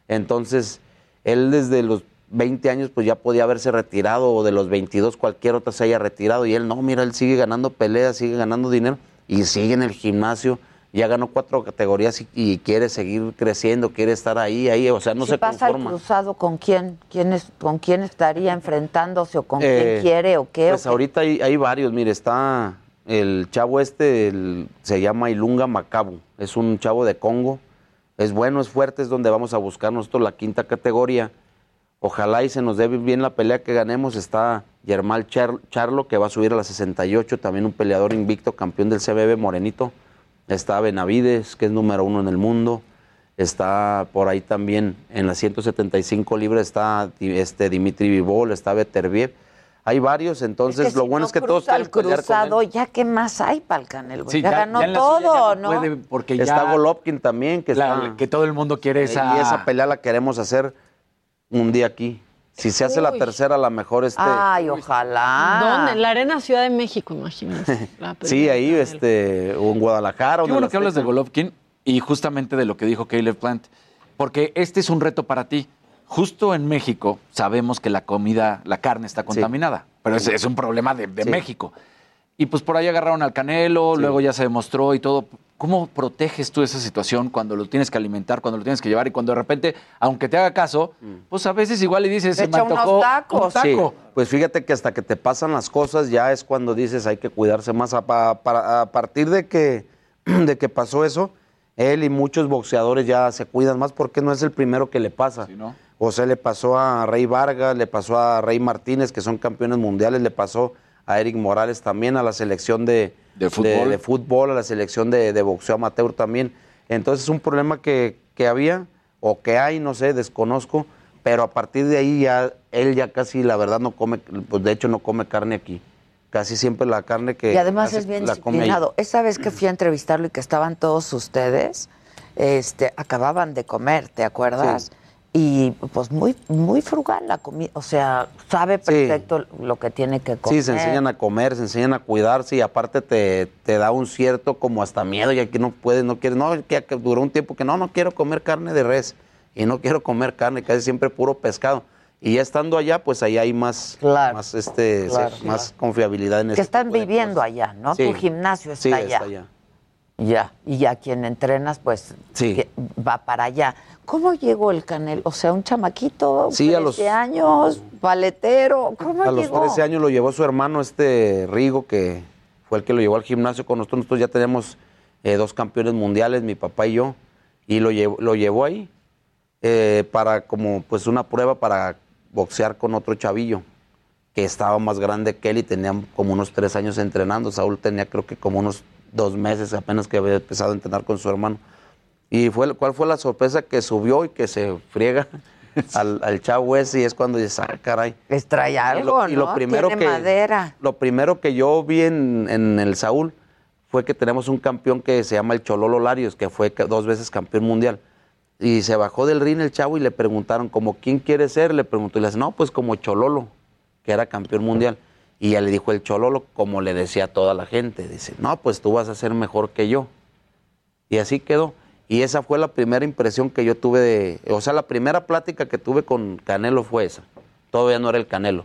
Entonces, él desde los 20 años pues ya podía haberse retirado o de los 22 cualquier otra se haya retirado y él no, mira, él sigue ganando peleas, sigue ganando dinero y sigue en el gimnasio. Ya ganó cuatro categorías y, y quiere seguir creciendo, quiere estar ahí, ahí, o sea, no si se pasa el cruzado, ¿con quién? ¿Quién es, ¿Con quién estaría enfrentándose o con Eh, quién quiere o qué? o Pues qué? ahorita hay, hay varios, mire, está el chavo este, el- se llama Ilunga Macabu, es un chavo de Congo, es bueno, es fuerte, es donde vamos a buscar nosotros la quinta categoría. Ojalá y se nos dé bien la pelea que ganemos. Está Yermal Char- Charlo, que va a subir a la 68, también un peleador invicto, campeón del CBB Morenito. Está Benavides, que es número uno en el mundo. está por ahí también en las 175 libras está este Dimitri Vivol, está Beterbiev. Hay varios, entonces Es que lo si bueno no es que todos con él. cruzado, ya qué más hay para el Canelo. Sí, ya, ya- ganó ya en la suya todo, ya ¿no? puede, porque está Golovkin también, que, está- que todo el mundo quiere esa- Y esa pelea la queremos hacer un día aquí. Si se hace la tercera, a lo mejor este... Ay, ojalá. ¿Dónde? En la Arena Ciudad de México, imagínense. La sí, ahí este, o en Guadalajara. o Qué en bueno que hablas de. Golovkin y justamente de lo que dijo Caleb Plant, porque este es un reto para ti. Justo en México sabemos que la comida, la carne está contaminada, pero es, es un problema de, de Sí. México. Y pues por ahí agarraron al Canelo, Sí. luego ya se demostró y todo. ¿Cómo proteges tú esa situación cuando lo tienes que alimentar, cuando lo tienes que llevar y cuando de repente, aunque te haga caso, pues a veces igual le dices, se me Echa unos un tacos. Sí, taco. pues fíjate que hasta que te pasan las cosas ya es cuando dices hay que cuidarse más. A, partir de que, de que pasó eso, él y muchos boxeadores ya se cuidan más porque no es el primero que le pasa. ¿no? O sea, le pasó a Rey Vargas, le pasó a Rey Martínez, que son campeones mundiales, le pasó a Eric Morales también, a la selección de, De fútbol. de fútbol, a la selección de, de boxeo amateur también. Entonces es un problema que, que había o que hay, no sé, desconozco, pero a partir de ahí ya él ya casi, la verdad, no come, pues de hecho no come carne aquí. Casi siempre la carne que Y además hace, es bien disciplinado. Esa vez que fui a entrevistarlo y que estaban todos ustedes, este, acababan de comer, ¿te acuerdas? Y pues muy, muy frugal la comida, o sea, sabe perfecto lo que tiene que comer. Sí, se enseñan a comer, se enseñan a cuidarse y aparte te, te da un cierto como hasta miedo, ya que no puedes, no quieres, no, que duró un tiempo que no, no quiero comer carne de res y no quiero comer carne, casi siempre puro pescado. Y ya estando allá, pues allá hay más, más, este, claro. más confiabilidad en que este están viviendo allá, ¿no? Sí. Tu gimnasio está Sí, allá. está allá. Ya, y ya quien entrenas, pues Sí. que va para allá. ¿Cómo llegó el Canelo? O sea, un chamaquito, Sí, a 13 los- años, paletero. ¿Cómo A los llegó? 13 años lo llevó su hermano, este Rigo, que fue el que lo llevó al gimnasio con nosotros. Nosotros ya tenemos eh, dos campeones mundiales, mi papá y yo, y lo llevó, lo llevó ahí eh, para como pues una prueba para boxear con otro chavillo que estaba más grande que él y tenía como unos tres años entrenando. Saúl tenía creo que como unos dos meses apenas que había empezado a entrenar con su hermano. Y fue, ¿cuál fue la sorpresa? Que subió y que se friega al, al chavo ese y es cuando dices, ah, caray. Les trae Y algo, lo, y lo ¿no? primero Tiene que, madera. Lo primero que yo vi en, en el Saúl fue que tenemos un campeón que se llama el Chololo Larios, que fue dos veces campeón mundial. Y se bajó del ring el chavo y le preguntaron, como quién quiere ser? Le preguntó y le dice, no, pues como Chololo, que era campeón mundial. Y ya le dijo el Chololo, como le decía a toda la gente, dice, no, pues tú vas a ser mejor que yo. Y así quedó. Y esa fue la primera impresión que yo tuve de, o sea, la primera plática que tuve con Canelo fue esa. Todavía no era el Canelo,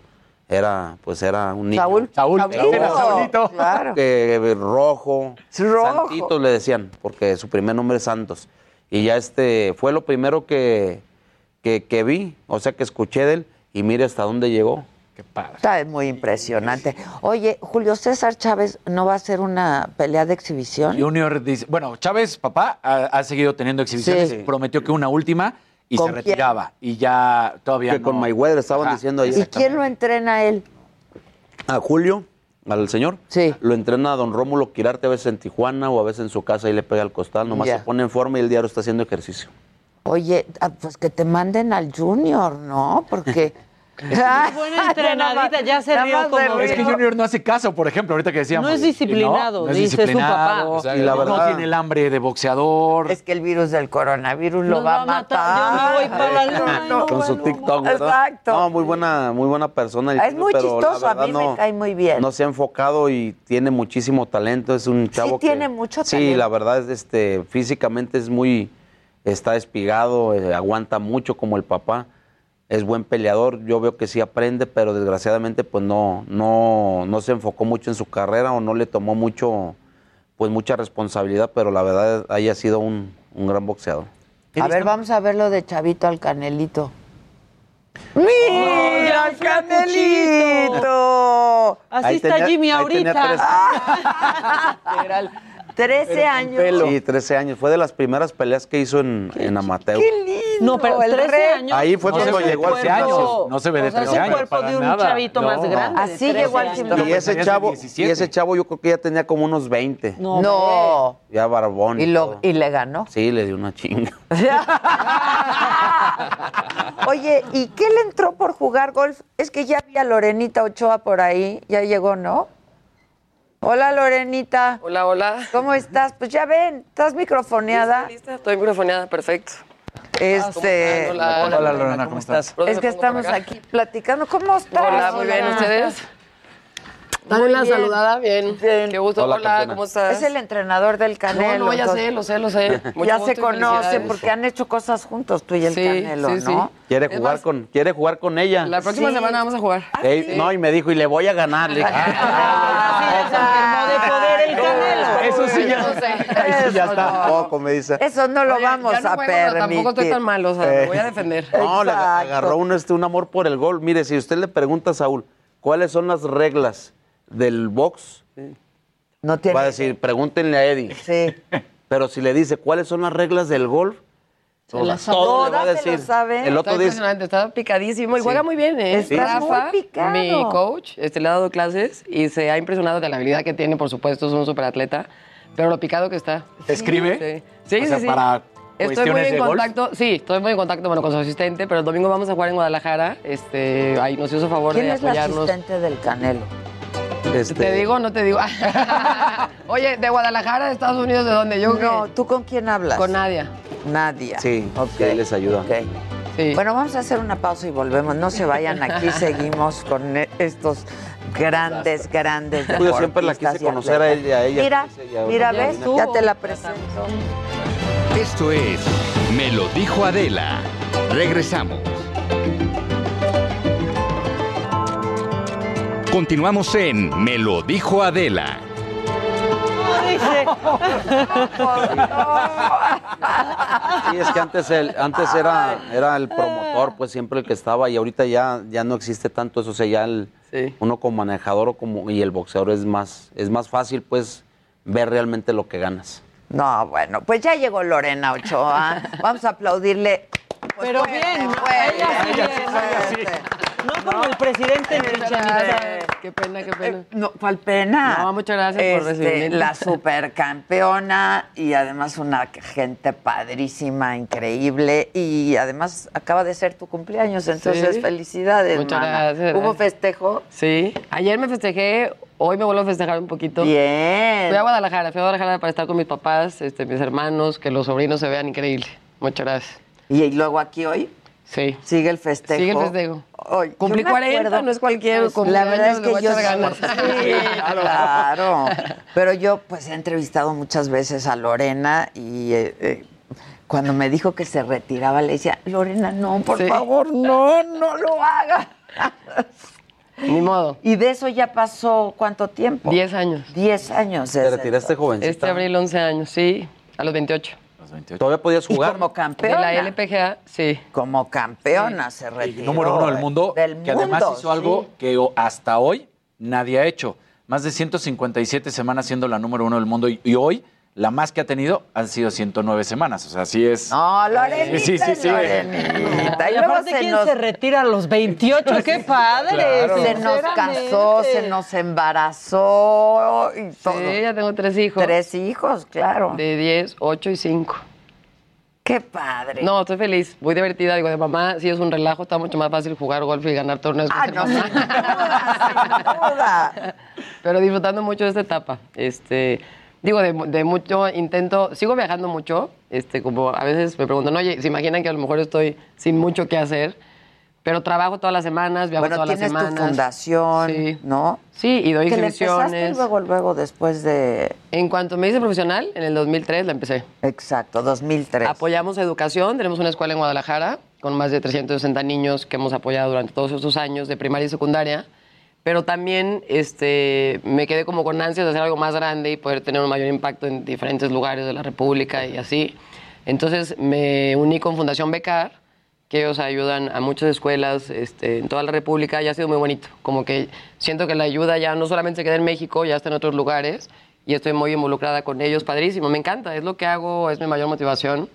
era, pues era un niño. Saúl. Saúl. Saúlito, Era Saúlito. Claro. Que, rojo, Rojo. Santitos le decían, porque su primer nombre es Santos. Y ya este, fue lo primero que, que, que vi, o sea, que escuché de él, y mire hasta dónde llegó. Qué padre. Está muy impresionante. Oye, Julio César Chávez no va a hacer una pelea de exhibición. Junior dice, bueno, Chávez, papá, ha, ha seguido teniendo exhibiciones, Sí. prometió que una última y ¿Con se quién? retiraba. Y ya todavía Que no. con Mayweather estaban Ajá, diciendo ahí. ¿Y quién lo entrena a él? A Julio, al señor. Sí. Lo entrena a don Rómulo Quirarte a veces en Tijuana o a veces en su casa y le pega al costal. Nomás Ya. se pone en forma y el diario está haciendo ejercicio. Oye, ah, pues que te manden al Junior, ¿no? Porque... buena entrenadita, ya se rió como- Es que. Junior no hace caso, por ejemplo, ahorita que decíamos. No es disciplinado, No, no es dice su papá. y la No tiene el hambre de boxeador. Es que el virus del coronavirus lo va a matar. Yo me voy para la luna. no con su TikTok. Exacto. No, muy buena, muy buena persona. el Es muy pero chistoso, a mí me cae muy bien. No se ha enfocado y tiene muchísimo talento. Es un chavo que- tiene mucho Sí, talento. la verdad es este, físicamente es muy, está espigado, eh, aguanta mucho como el papá. Es buen peleador, yo veo que sí aprende, pero desgraciadamente pues no, no, no se enfocó mucho en su carrera o no le tomó mucho, pues mucha responsabilidad, pero la verdad haya sido un, un gran boxeador. A ver, vamos a ver lo de Chavito al Canelito. ¡Mira al Canelito! Así Ahí está tenía- Jimmy ahorita. Literal. 13 años. Sí, 13 años. Fue de las primeras peleas que hizo en, en amateur. ¡Qué lindo! No, pero el 13 rey. años. Ahí fue No cuando llegó al 13 años, gimnasio. no se ve de O sea, es 13 un años. cuerpo para de un nada. chavito más No. grande. de Así 13 llegó al gimnasio. Y ese chavo, 17. y ese chavo yo creo que ya tenía como unos 20. No. No. Ya barbón. Y, lo, todo. y le ganó. Sí, le dio una chinga. Oye, ¿y qué le entró por jugar golf? Es que ya vi a Lorenita Ochoa por ahí. Ya llegó, ¿no? Hola, Lorenita. Hola, hola. ¿Cómo estás? Pues ya ven, ¿estás microfoneada? ¿Lista? Estoy microfoneada, perfecto. Este, Hola, Hola, Lorena, ¿cómo estás? ¿Dónde es que estamos aquí platicando. ¿Cómo estás? Hola, muy bien. ¿Ustedes? Dale Muy la saludada, bien. Qué gusto. Hola. ¿cómo estás? Es el entrenador del Canelo. No, no, ya entonces- sé, lo sé, lo sé. Mucho ya se conocen porque han hecho cosas juntos tú y el Sí, Canelo, sí, sí. ¿no? Quiere Es jugar más- con, quiere jugar con ella. La próxima Sí. semana vamos a jugar. Ey, No, y me dijo, y le voy a ganar. Le dije, Ah, de poder el Canelo. Eso sí ya. No sé. Ahí sí ya está. Tampoco, me dice. Eso no lo Oye, vamos a permitir. Tampoco estoy tan mal, o sea, me Eh. voy a defender. No, le agarró un, este, un amor por el gol. Mire, si usted le pregunta a Saúl, ¿cuáles son las reglas del box? No tiene. Va a decir, pregúntenle a Eddie. Sí. Pero si le dice, ¿cuáles son las reglas del golf? las Todo, todo le va a Todas se lo decir. sabe. El otro Está dice, impresionante, está picadísimo y Sí. juega muy bien, ¿eh? Está muy picado. mi coach, este, le ha dado clases y se ha impresionado de la habilidad que tiene, por supuesto, es un superatleta, pero lo picado que está. ¿Escribe? Sí, sí, O sea, sí. para Estoy muy en de golf. contacto, sí, estoy muy en contacto bueno, con su asistente, pero el domingo vamos a jugar en Guadalajara. Este, ahí nos hizo favor ¿Quién de es la apoyarnos. asistente del Canelo? Este, ¿Te digo o no te digo? Oye, de Guadalajara, de Estados Unidos, ¿de dónde? Yo No? ¿tú con quién hablas? con Nadia. Nadia. Sí, Ok, sí, les ayuda. ok. Sí. Bueno, vamos a hacer una pausa y volvemos. No se vayan, aquí seguimos con e- estos grandes, grandes Yo siempre la deportistas quise conocer a ella. a ella Mira, mira, ya ¿ves? Ya te la presento. Esto es Me lo dijo Adela. Regresamos. Continuamos en Me lo dijo Adela. Sí, es que antes, el, antes era, era el promotor, pues siempre el que estaba, y ahorita ya, ya no existe tanto eso. O sea, ya el, Sí. uno como manejador o como, y el boxeador es más, es más fácil, pues, ver realmente lo que ganas. No, bueno, pues ya llegó Lorena Ochoa. Vamos a aplaudirle. Pues Pero fuerte, bien, fuerte, Ella sí. No como el presidente ni el chanita. Qué pena, qué pena. No, ¿cuál pena? No, muchas gracias por Este, recibirme. La supercampeona y además una gente padrísima, increíble. Y además acaba de ser tu cumpleaños, entonces Sí. felicidades, Muchas mana. gracias, ¿Hubo festejo? Sí, ayer me festejé, hoy me vuelvo a festejar un poquito. Bien. Fui a Guadalajara, fui a Guadalajara para estar con mis papás, este, mis hermanos, que los sobrinos se vean increíble. Muchas gracias. Y luego aquí hoy Sí. sigue el festejo. Sigue el festejo. Hoy, Cumplí me 40, acuerdo- no es cualquier La verdad es que yo ganas. Sí, claro. Pero yo pues he entrevistado muchas veces a Lorena y eh, eh, cuando me dijo que se retiraba le decía, Lorena, no, por Sí. favor, no, no lo hagas. Ni modo. Y de eso ya pasó cuánto tiempo? Diez años. Diez años. Te retiraste jovencita. Este abril 11 años, sí, a los 28. ¿Todavía podías Y jugar? como De campeona. la LPGA, sí. Como campeona se retiró. número uno del mundo, Del que además hizo algo sí. que hasta hoy nadie ha hecho. Más de 157 semanas siendo la número uno del mundo y, y hoy la más que ha tenido han sido 109 semanas. O sea, así es. No, Lorenita, Sí, sí, sí. Lorenita. Y aparte, se ¿quién nos, se retira a los 28? ¡Qué padre! Claro. se nos casó, se nos embarazó y todo. Sí, ya tengo tres hijos. Tres hijos, claro. De 10, 8 y 5. Qué padre. No, estoy feliz, muy divertida. Digo, de mamá, sí es un relajo, está mucho más fácil jugar golf y ganar torneos. Ah, no, sin duda, sin duda. Pero disfrutando mucho de esta etapa. Este, digo, de, de mucho intento, sigo viajando mucho. Este, como a veces me preguntan, oye, ¿se imaginan que a lo mejor estoy sin mucho que hacer? Pero trabajo todas las semanas, viajo Bueno, todas las tienes tu semanas. fundación, Sí. ¿no? Sí, y doy Que le empezaste exhibiciones. luego, luego, después de... En cuanto me hice profesional, en el 2003 la empecé. Exacto, 2003. Apoyamos educación, tenemos una escuela en Guadalajara con más de 360 niños que hemos apoyado durante todos estos años de primaria y secundaria, pero también este, me quedé como con ansias de hacer algo más grande y poder tener un mayor impacto en diferentes lugares de la República y así. Entonces me uní con Fundación Becar, que ellos ayudan a muchas escuelas este, en toda la República y ha sido muy bonito. Como que siento que la ayuda ya no solamente se queda en México, ya está en otros lugares y estoy muy involucrada con ellos, padrísimo, me encanta, es lo que hago, es mi mayor motivación.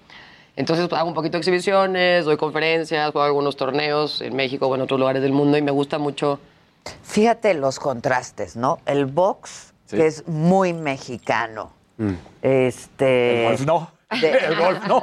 Entonces pues, hago un poquito de exhibiciones, doy conferencias, juego algunos torneos en México o en otros lugares del mundo y me gusta mucho. Fíjate los contrastes, ¿no? El box, Sí. que es muy mexicano. Este. El golf no. de- El golf no.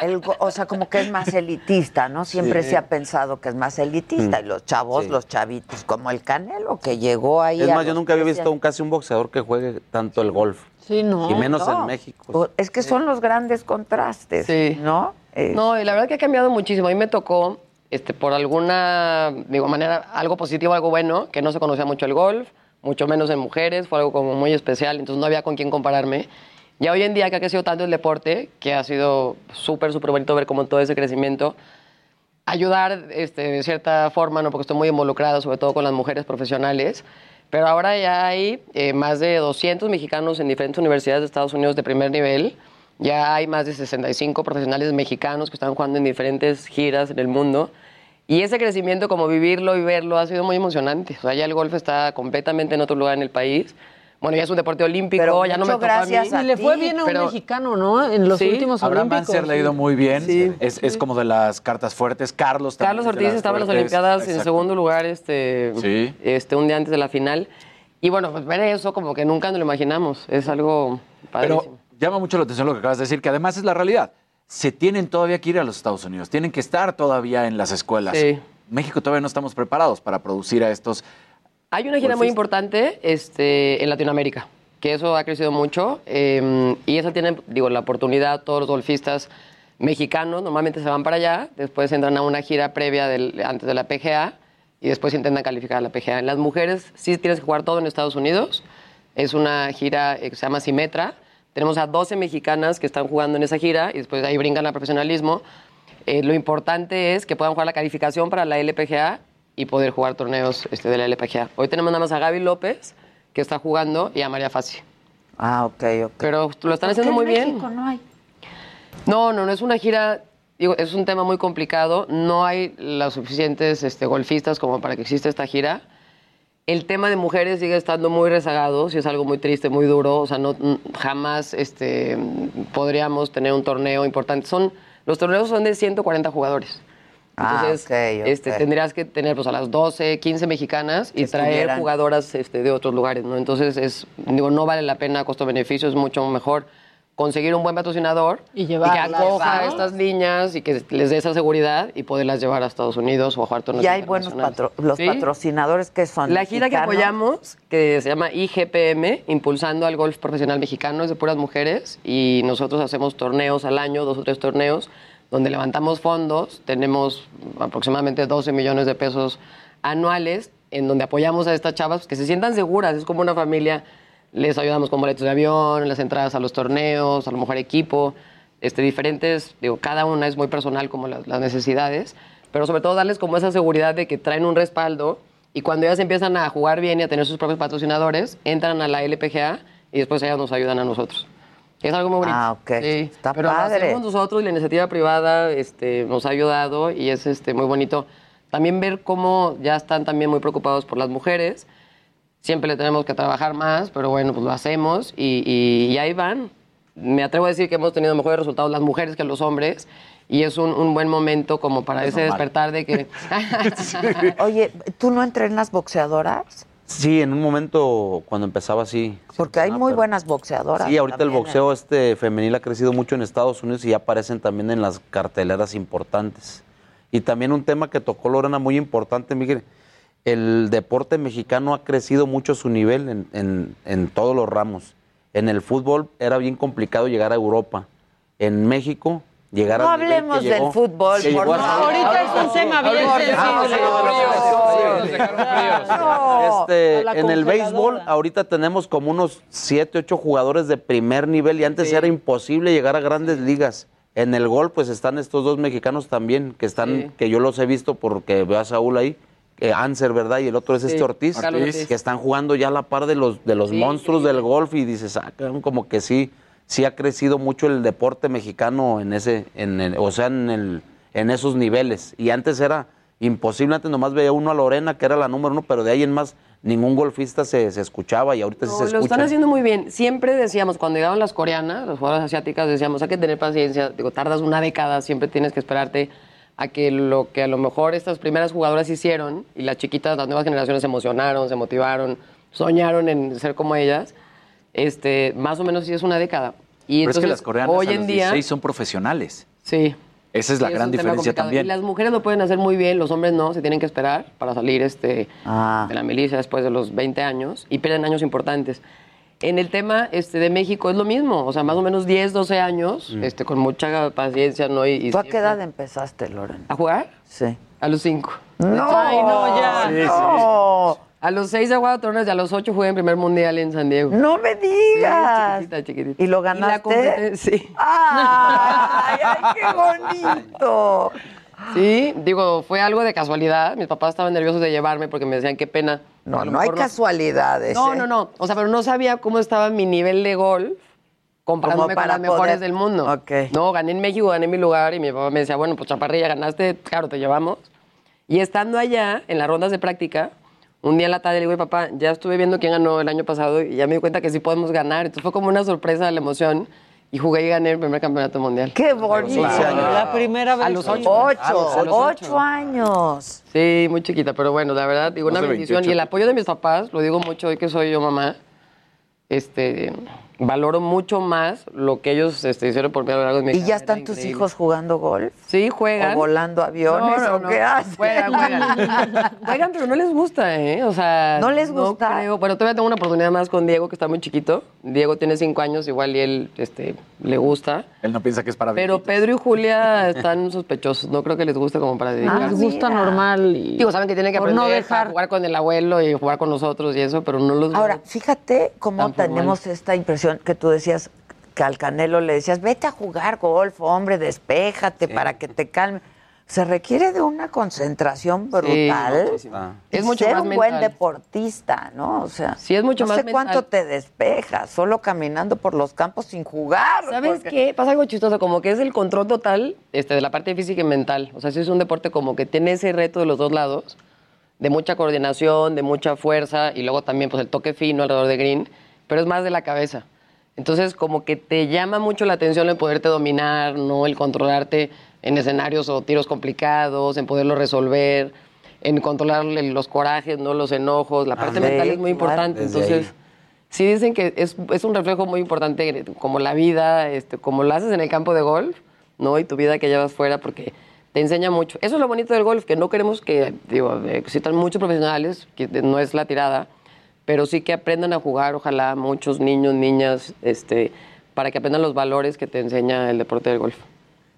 El o sea, como que es más elitista, ¿no? Siempre Sí. se ha pensado que es más elitista. Mm. Y los chavos, Sí. los chavitos, como el Canelo, que llegó ahí. Es más, yo nunca había 13 visto un, casi un boxeador que juegue tanto el golf. Sí, no. Y menos no. en México. O- Es que son los grandes contrastes, Sí. ¿no? No, y la verdad que ha cambiado muchísimo. A mí me tocó, este, por alguna, digo, manera, algo positivo, algo bueno, que no se conocía mucho el golf, mucho menos en mujeres, fue algo como muy especial, entonces no había con quién compararme. Ya hoy en día que ha crecido tanto el deporte, que ha sido súper, súper bonito ver como todo ese crecimiento, ayudar este, de cierta forma, ¿no? porque estoy muy involucrada, sobre todo con las mujeres profesionales. Pero ahora ya hay eh, más de 200 mexicanos en diferentes universidades de Estados Unidos de primer nivel. Ya hay más de 65 profesionales mexicanos que están jugando en diferentes giras en el mundo. Y ese crecimiento, como vivirlo y verlo, ha sido muy emocionante. O sea, ya el golf está completamente en otro lugar en el país. Bueno, ya es un deporte olímpico, Pero ya no me mucho toca a mí. gracias a Y le fue bien a un pero- mexicano, ¿no? En los Sí. últimos Abraham olímpicos. Banzer le ha ido muy bien. Sí. Es, es como de las cartas fuertes. Carlos también Carlos Ortiz estaba en las. Olimpiadas en Exacto. segundo lugar este, Sí. este, un día antes de la final. Y bueno, pues ver eso como que nunca nos lo imaginamos. Es algo padrísimo. Pero llama mucho la atención lo que acabas de decir, que además es la realidad. Se tienen todavía que ir a los Estados Unidos, tienen que estar todavía en las escuelas. Sí. México todavía no estamos preparados para producir a estos. Hay una gira muy importante este, en Latinoamérica, que eso ha crecido mucho. eh, y eso tienen, digo, la oportunidad, todos los golfistas mexicanos normalmente se van para allá, después entran a una gira previa del- antes de la PGA y después intentan calificar a la PGA. En las mujeres sí tienes que jugar todo en Estados Unidos. Es una gira eh, que se llama Simetra. Tenemos a 12 mexicanas que están jugando en esa gira y después de ahí brincan al profesionalismo. Eh, lo importante es que puedan jugar la calificación para la LPGA y poder jugar torneos este, de la LPGA. Hoy tenemos nada más a Gaby López, que está jugando, y a María Fassi. Ah, ok, ok. Pero lo están ¿Por qué haciendo en muy bien. México no hay? No, no, no es una gira, digo, es un tema muy complicado. No hay las suficientes este, golfistas como para que exista esta gira. El tema de mujeres sigue estando muy rezagado, si es algo muy triste, muy duro. O sea, no, jamás este, podríamos tener un torneo importante. Son, los torneos son de 140 jugadores. Ah, Entonces, ok, ok. Este, tendrías que tener pues, a las 12, 15 mexicanas y Que traer estuvieran. jugadoras este, de otros lugares, ¿no? Entonces, es, digo, no vale la pena costo-beneficio, es mucho mejor conseguir un buen patrocinador Y que llevarlas, acoja a ¿no? estas niñas y que les dé esa seguridad y poderlas llevar a Estados Unidos o a jugar torneos Y hay buenos patro- los Sí. patrocinadores que son. La gira que apoyamos, que se llama IGPM, Impulsando al Golf Profesional Mexicano, es de puras mujeres y nosotros hacemos torneos al año, dos o tres torneos, donde levantamos fondos, tenemos aproximadamente 12 millones de pesos anuales, en donde apoyamos a estas chavas que se sientan seguras, es como una familia, les ayudamos con boletos de avión, las entradas a los torneos, a lo mejor equipo, este, diferentes, digo, cada una es muy personal como las, las necesidades, pero sobre todo darles como esa seguridad de que traen un respaldo y cuando ellas empiezan a jugar bien y a tener sus propios patrocinadores, entran a la LPGA y después ellas nos ayudan a nosotros. Es algo muy bonito. Ah, ok. Sí, Está pero lo padre. hacemos nosotros y la iniciativa privada este, nos ha ayudado y es este, muy bonito. También ver cómo ya están también muy preocupados por las mujeres. Siempre le tenemos que trabajar más, pero bueno, pues lo hacemos y, y- y ahí van. Me atrevo a decir que hemos tenido mejores resultados las mujeres que los hombres y es un, un buen momento como para Es ese normal. despertar de que... Oye, ¿tú no entrenas boxeadoras? Sí, en un momento cuando empezaba así. Porque hay muy buenas boxeadoras. Sí, ahorita el también, ¿eh? boxeo este femenil ha crecido mucho en Estados Unidos y ya aparecen también en las carteleras importantes. Y también un tema que tocó Lorena muy importante, Miguel. El deporte mexicano ha crecido mucho su nivel en, en- en todos los ramos. En el fútbol era bien complicado llegar a Europa. En México, llegar No nivel que hablemos del llegó- fútbol, por a- favor. Ahorita es un tema bien Este, A en el béisbol, ahorita tenemos como unos 7, 8 jugadores de primer nivel y antes era imposible llegar a grandes ligas. En el gol, pues están estos dos mexicanos también, que están, Sí. que yo los he visto porque veo a Saúl ahí, eh, Anser, ¿verdad? Y el otro es Sí, este Ortiz, Ortiz. que están jugando ya a la par de los, de los Sí, monstruos del golf y dices, ah, como que sí, sí ha crecido mucho el deporte mexicano en ese, en el- o sea, en, el, en esos niveles. Y antes era imposible, antes nomás veía uno a Lorena, que era la número uno, pero de ahí en más ningún golfista se, se escuchaba y ahorita sí se lo escucha. están haciendo muy bien. Siempre decíamos, cuando llegaban las coreanas, las jugadoras asiáticas, decíamos, hay que tener paciencia. Digo, tardas una década, siempre tienes que esperarte a que lo que a lo mejor estas primeras jugadoras hicieron y las chiquitas, las nuevas generaciones se emocionaron, se motivaron, soñaron en ser como ellas, este, más o menos sí es una década. Y Pero es que entonces, las coreanas hoy a en día, 16 son profesionales. Sí. Esa es la Sí, gran diferencia también. Y las mujeres lo pueden hacer muy bien, los hombres no, se tienen que esperar para salir este, Ah. de la milicia después de los 20 años y pierden años importantes. En el tema este, de México es lo mismo, o sea, más o menos 10, 12 años, Mm. este, con mucha paciencia, ¿no? Y, y ¿Tú a qué edad empezaste, Lorena? ¿A jugar? Sí. A los 5. No, Ay, no, ya. Sí, sí. no. A los 6 he jugado torneos y a los 8 jugué en primer mundial en San Diego. No me digas. Sí, chiquitita, chiquitita. ¿Y lo la ganaste? competen- sí. ¡Ay, ay, qué bonito! Sí, digo, fue algo de casualidad. Mis papás estaban nerviosos de llevarme porque me decían qué pena. No, no hay casualidades. No, ¿eh? no, no. O sea, pero no sabía cómo estaba mi nivel de golf comparándome Como con para las mejores poder- del mundo. No, gané en México, gané mi lugar y mi papá me decía, bueno, pues chaparrilla, ganaste, claro, te llevamos. Y estando allá, en las rondas de práctica, un día en la tarde le digo, "Oye, papá, ya estuve viendo quién ganó el año pasado y ya me di cuenta que sí podemos ganar. Entonces fue como una sorpresa la emoción y jugué y gané el primer campeonato mundial. ¡Qué bonito! La primera vez. A los ocho. Ocho, A los- a los ocho años. Sí, muy chiquita, pero bueno, la verdad, digo, una bendición. 28. Y el apoyo de mis papás, lo digo mucho hoy que soy yo mamá, este, valoro mucho más lo que ellos este, hicieron por mí a lo largo de mi ¿Y ya están tus increíble. hijos jugando golf? Sí, juegan. ¿O volando aviones? No, no, ¿O no. qué hacen? Juegan, juegan. Juegan, pero no les gusta, ¿eh? O sea. ¿No les gusta? creo. Bueno, todavía tengo una oportunidad más con Diego, que está muy chiquito. Diego tiene cinco años, igual y él este, le gusta. Él no piensa que es para Pero Pedro y Julia están sospechosos. No creo que les guste como para dedicarse. Ah, Les gusta normal. Y... Digo, saben que tienen que aprender no a dejar. jugar con el abuelo y jugar con nosotros y eso, pero no los Ahora, fíjate cómo tenemos esta impresión que tú decías que al Canelo le decías, vete a jugar golf, hombre, despéjate para que te calme. Se requiere de una concentración brutal. Ah. Y Es mucho ser más un buen deportista, ¿no? O sea, Sí, es mucho no más sé mental. cuánto te despejas, solo caminando por los campos sin jugar. ¿Sabes porque- qué? Pasa algo chistoso, como que es el control total este, de la parte física y mental. O sea, sí es un deporte como que tiene ese reto de los dos lados, de mucha coordinación, de mucha fuerza y luego también pues el toque fino alrededor de green, pero es más de la cabeza. Entonces, como que te llama mucho la atención el poderte dominar, ¿no? El controlarte en escenarios o tiros complicados, en poderlo resolver, en controlar los corajes, ¿no? Los enojos. La parte Ah, mental es muy importante. Entonces, ahí. Sí, dicen que es, es un reflejo muy importante, como la vida, este, como lo haces en el campo de golf, ¿no? Y tu vida que llevas fuera, porque te enseña mucho. Eso es lo bonito del golf, que no queremos que, digo, existan muchos profesionales, que no es la tirada, pero sí que aprendan a jugar, ojalá, muchos niños, niñas, este, para que aprendan los valores que te enseña el deporte del golf.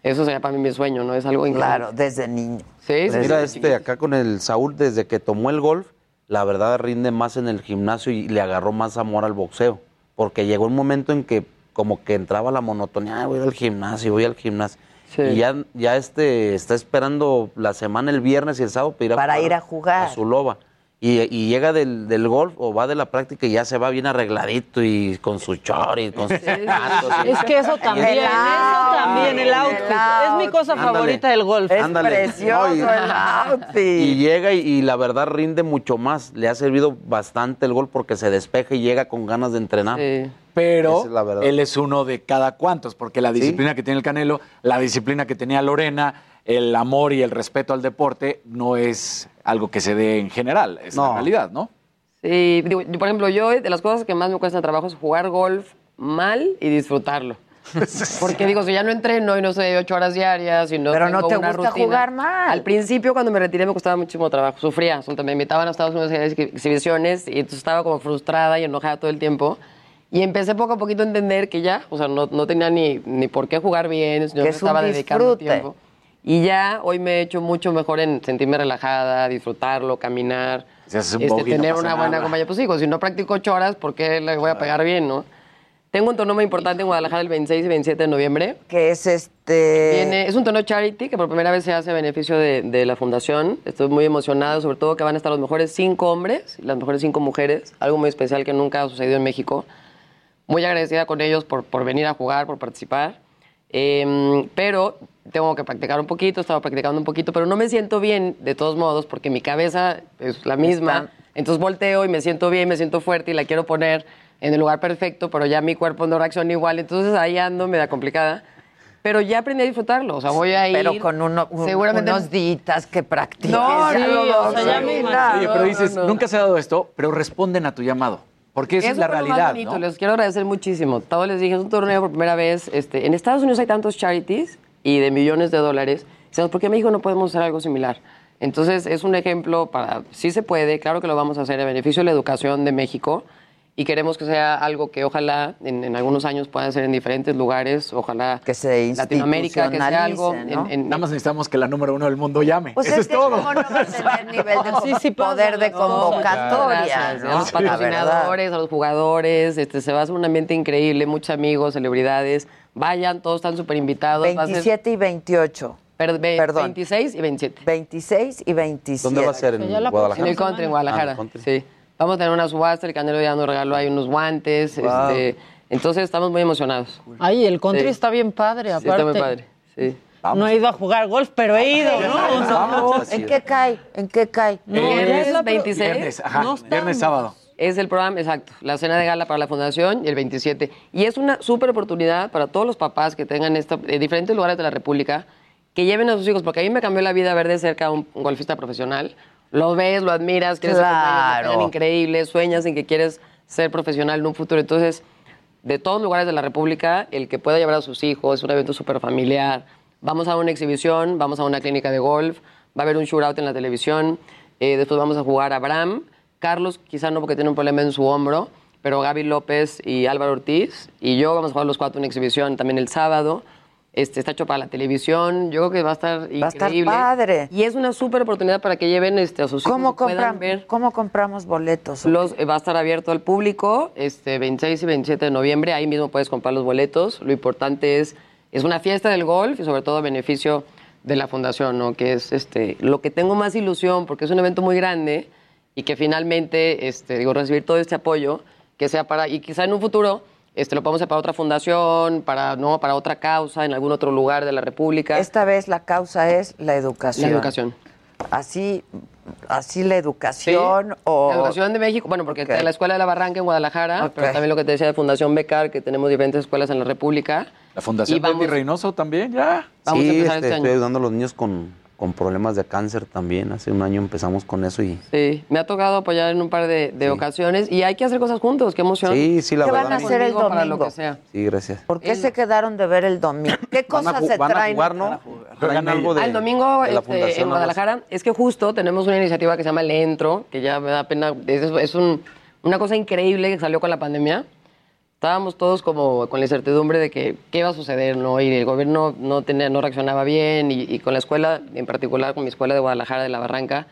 Eso sería para mí mi sueño, ¿no? Es algo increíble. Claro, desde niño. Sí, sí, Mira, sí, este, acá con el Saúl, desde que tomó el golf, la verdad rinde más en el gimnasio y le agarró más amor al boxeo. Porque llegó un momento en que como que entraba la monotonía, "Ay, voy al gimnasio, voy al gimnasio. Sí. Y ya, ya este, está esperando la semana, el viernes y el sábado para ir a Para jugar ir a jugar. A su loba. Y, y llega del, del golf o va de la práctica y ya se va bien arregladito y con su chori, con sus zapatos. y- Es que eso también, El eso también, el outfit. Es mi cosa Ándale. favorita del golf. Es Ándale. precioso No, y- el outfit. Y llega y, y la verdad rinde mucho más. Le ha servido bastante el gol porque se despeja y llega con ganas de entrenar. Pero es él es uno de cada cuantos, porque la disciplina que tiene el Canelo, la disciplina que tenía Lorena, el amor y el respeto al deporte no es algo que se dé en general, es la realidad, ¿no? Sí, digo, yo, por ejemplo, yo de las cosas que más me cuesta trabajo es jugar golf mal y disfrutarlo. Porque digo, si ya no entreno y no sé, ocho horas diarias y no Pero no te una gusta rutina. jugar mal. Al principio, cuando me retiré, me costaba muchísimo trabajo. Sufría. Me invitaban a Estados Unidos a exhibiciones y entonces estaba como frustrada y enojada todo el tiempo. Y empecé poco a poquito a entender que ya, o sea, no, no tenía ni, ni por qué jugar bien, yo Que no estaba dedicando tiempo. Y ya hoy me he hecho mucho mejor en sentirme relajada, disfrutarlo, caminar, Si haces un este, bogey, no tener pasa una buena nada. compañía. Pues digo, si no practico ocho horas, ¿por qué le voy a pegar bien, no? Tengo un torneo muy importante en Guadalajara el 26 y 27 de noviembre. Que es este. Viene- es un torneo charity que por primera vez se hace a beneficio de, de la fundación. Estoy muy emocionada, sobre todo que van a estar los mejores cinco hombres y las mejores cinco mujeres. Algo muy especial que nunca ha sucedido en México. Muy agradecida con ellos por, por venir a jugar, por participar. Em, pero tengo que practicar un poquito, he estado practicando un poquito, pero no me siento bien de todos modos porque mi cabeza es la misma. Entonces volteo y me siento bien, me siento fuerte y la quiero poner en el lugar perfecto, pero ya mi cuerpo no reacciona igual. Entonces ahí ando, me da complicada. Pero ya aprendí a disfrutarlo. O sea, voy a ir. Pero con uno, un- seguramente unos días que practiques. No, sí, o sea, ya me. Oye, pero dices, no, no. nunca se ha dado esto, pero responden a tu llamado. Porque esa es la más realidad, bonito, ¿no? Les quiero agradecer muchísimo. Todos les dije, es un torneo por primera vez. Este, en Estados Unidos hay tantos charities y de millones de dólares. Decíamos, ¿por qué en México no podemos hacer algo similar? Entonces, es un ejemplo para, sí se puede, claro que lo vamos a hacer a beneficio de la educación de México y queremos que sea algo que ojalá en, en algunos años pueda ser en diferentes lugares, ojalá que se Latinoamérica, que sea algo en- ¿no? en- Nada más necesitamos que la número uno del mundo llame. Pues Eso es es que todo. cómo no va a tener nivel de Sí, sí poder de convocatoria. A los patrocinadores, a los jugadores, este, se va a hacer un ambiente increíble, muchos amigos, celebridades. Vayan, todos están súper invitados. Va a ser- 27 y 28. Per- Perdón. 26 y 27. 26 y 27. ¿Dónde va a ser? ¿En Guadalajara? En el country, en Ah, Guadalajara. country. sí. Vamos a tener una subasta, el Canelo ya nos regaló ahí unos guantes. Wow. este, entonces estamos muy emocionados. Ay, el country Sí. está bien padre, Sí, aparte. está muy padre. Sí. No he ido a jugar golf, pero he ido, ¿no? Vamos. ¿En qué cae? ¿En qué cae? No, Viernes ya es la- 26. Viernes, ajá, No viernes, sábado. Es el programa, exacto, la cena de gala para la fundación y el 27. Y es una súper oportunidad para todos los papás que tengan esta, de diferentes lugares de la República, que lleven a sus hijos, porque a mí me cambió la vida ver de cerca a un, un golfista profesional. Lo ves, lo admiras, ellos, Claro. pagan increíble, sueñas en que quieres ser profesional en un futuro. Entonces, de todos lugares de la República, el que pueda llevar a sus hijos, es un evento súper familiar. Vamos a una exhibición, vamos a una clínica de golf, va a haber un shootout en la televisión, eh, después vamos a jugar a Bram, Carlos quizá no porque tiene un problema en su hombro, pero Gaby López y Álvaro Ortiz y yo vamos a jugar los cuatro en exhibición también el sábado. Este, está hecho para la televisión, yo creo que va a estar increíble. Va a estar padre. Y es una súper oportunidad para que lleven este, a sus hijos ¿Cómo, compram- ver. ¿Cómo compramos boletos? Los, eh, va a estar abierto al público este 26 y 27 de noviembre. Ahí mismo puedes comprar los boletos. Lo importante es, es una fiesta del golf y sobre todo a beneficio de la fundación, ¿no? Que es este, lo que tengo más ilusión porque es un evento muy grande y que finalmente, este, digo, recibir todo este apoyo, que sea para, y quizá en un futuro este, lo podemos hacer para otra fundación, para, no, para otra causa, en algún otro lugar de la República. Esta vez la causa es la educación. La educación. Así, así la educación o... La educación de México, bueno, porque está la Escuela de la Barranca en Guadalajara, Ok. pero también lo que te decía de Fundación Becar, que tenemos diferentes escuelas en la República. La Fundación Y vamos- Reynoso también, ya. Vamos a sí, empezar este, este año. estoy ayudando a los niños con, con problemas de cáncer también. Hace un año empezamos con eso y... Sí, me ha tocado apoyar en un par de, de ocasiones y hay que hacer cosas juntos, qué emoción. Sí, sí, la ¿Qué verdad. van a hacer el Conmigo Para lo domingo? que sea. Sí, gracias. ¿Por qué se quedaron de ver el domingo? ¿Qué Van a, cosas se van a traen? jugar, ¿no? Traen algo de, el domingo de la este, fundación, en. Guadalajara es que justo tenemos una iniciativa que se llama Le Entro, que ya me da pena, es, es un- una cosa increíble que salió con la pandemia. Estábamos todos como con la incertidumbre de que qué iba a suceder, ¿no? Y el gobierno no, tenía, no reaccionaba bien y, y con la escuela, en particular con mi escuela de Guadalajara de la Barranca,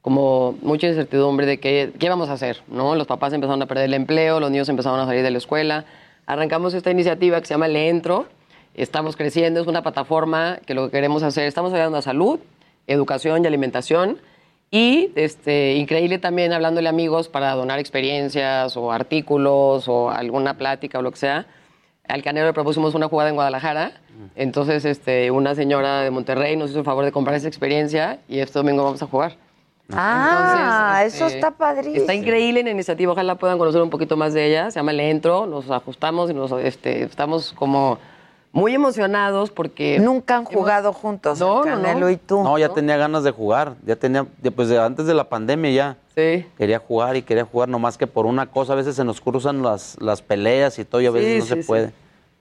como mucha incertidumbre de qué, qué íbamos a hacer, ¿no? Los papás empezaron a perder el empleo, los niños empezaron a salir de la escuela. Arrancamos esta iniciativa que se llama Le Entro. Estamos creciendo, es una plataforma que lo que queremos hacer, estamos ayudando a salud, educación y alimentación. Y este, increíble también hablándole a amigos para donar experiencias o artículos o alguna plática o lo que sea. Al Canelo le propusimos una jugada en Guadalajara. Entonces, este, una señora de Monterrey nos hizo el favor de comprar esa experiencia y este domingo vamos a jugar. Ah, Entonces, eso este, está padrísimo. Está increíble la iniciativa, ojalá puedan conocer un poquito más de ella. Se llama Le Entro, nos ajustamos y nos, este, estamos como muy emocionados porque... Nunca han jugado juntos, No, el no, no. Canelo y tú. No, ya tenía ganas de jugar. Ya tenía, pues de antes de la pandemia ya. Sí. Quería jugar y quería jugar, nomás que por una cosa a veces se nos cruzan las, las peleas y todo y a veces Sí, no sí, se sí. puede.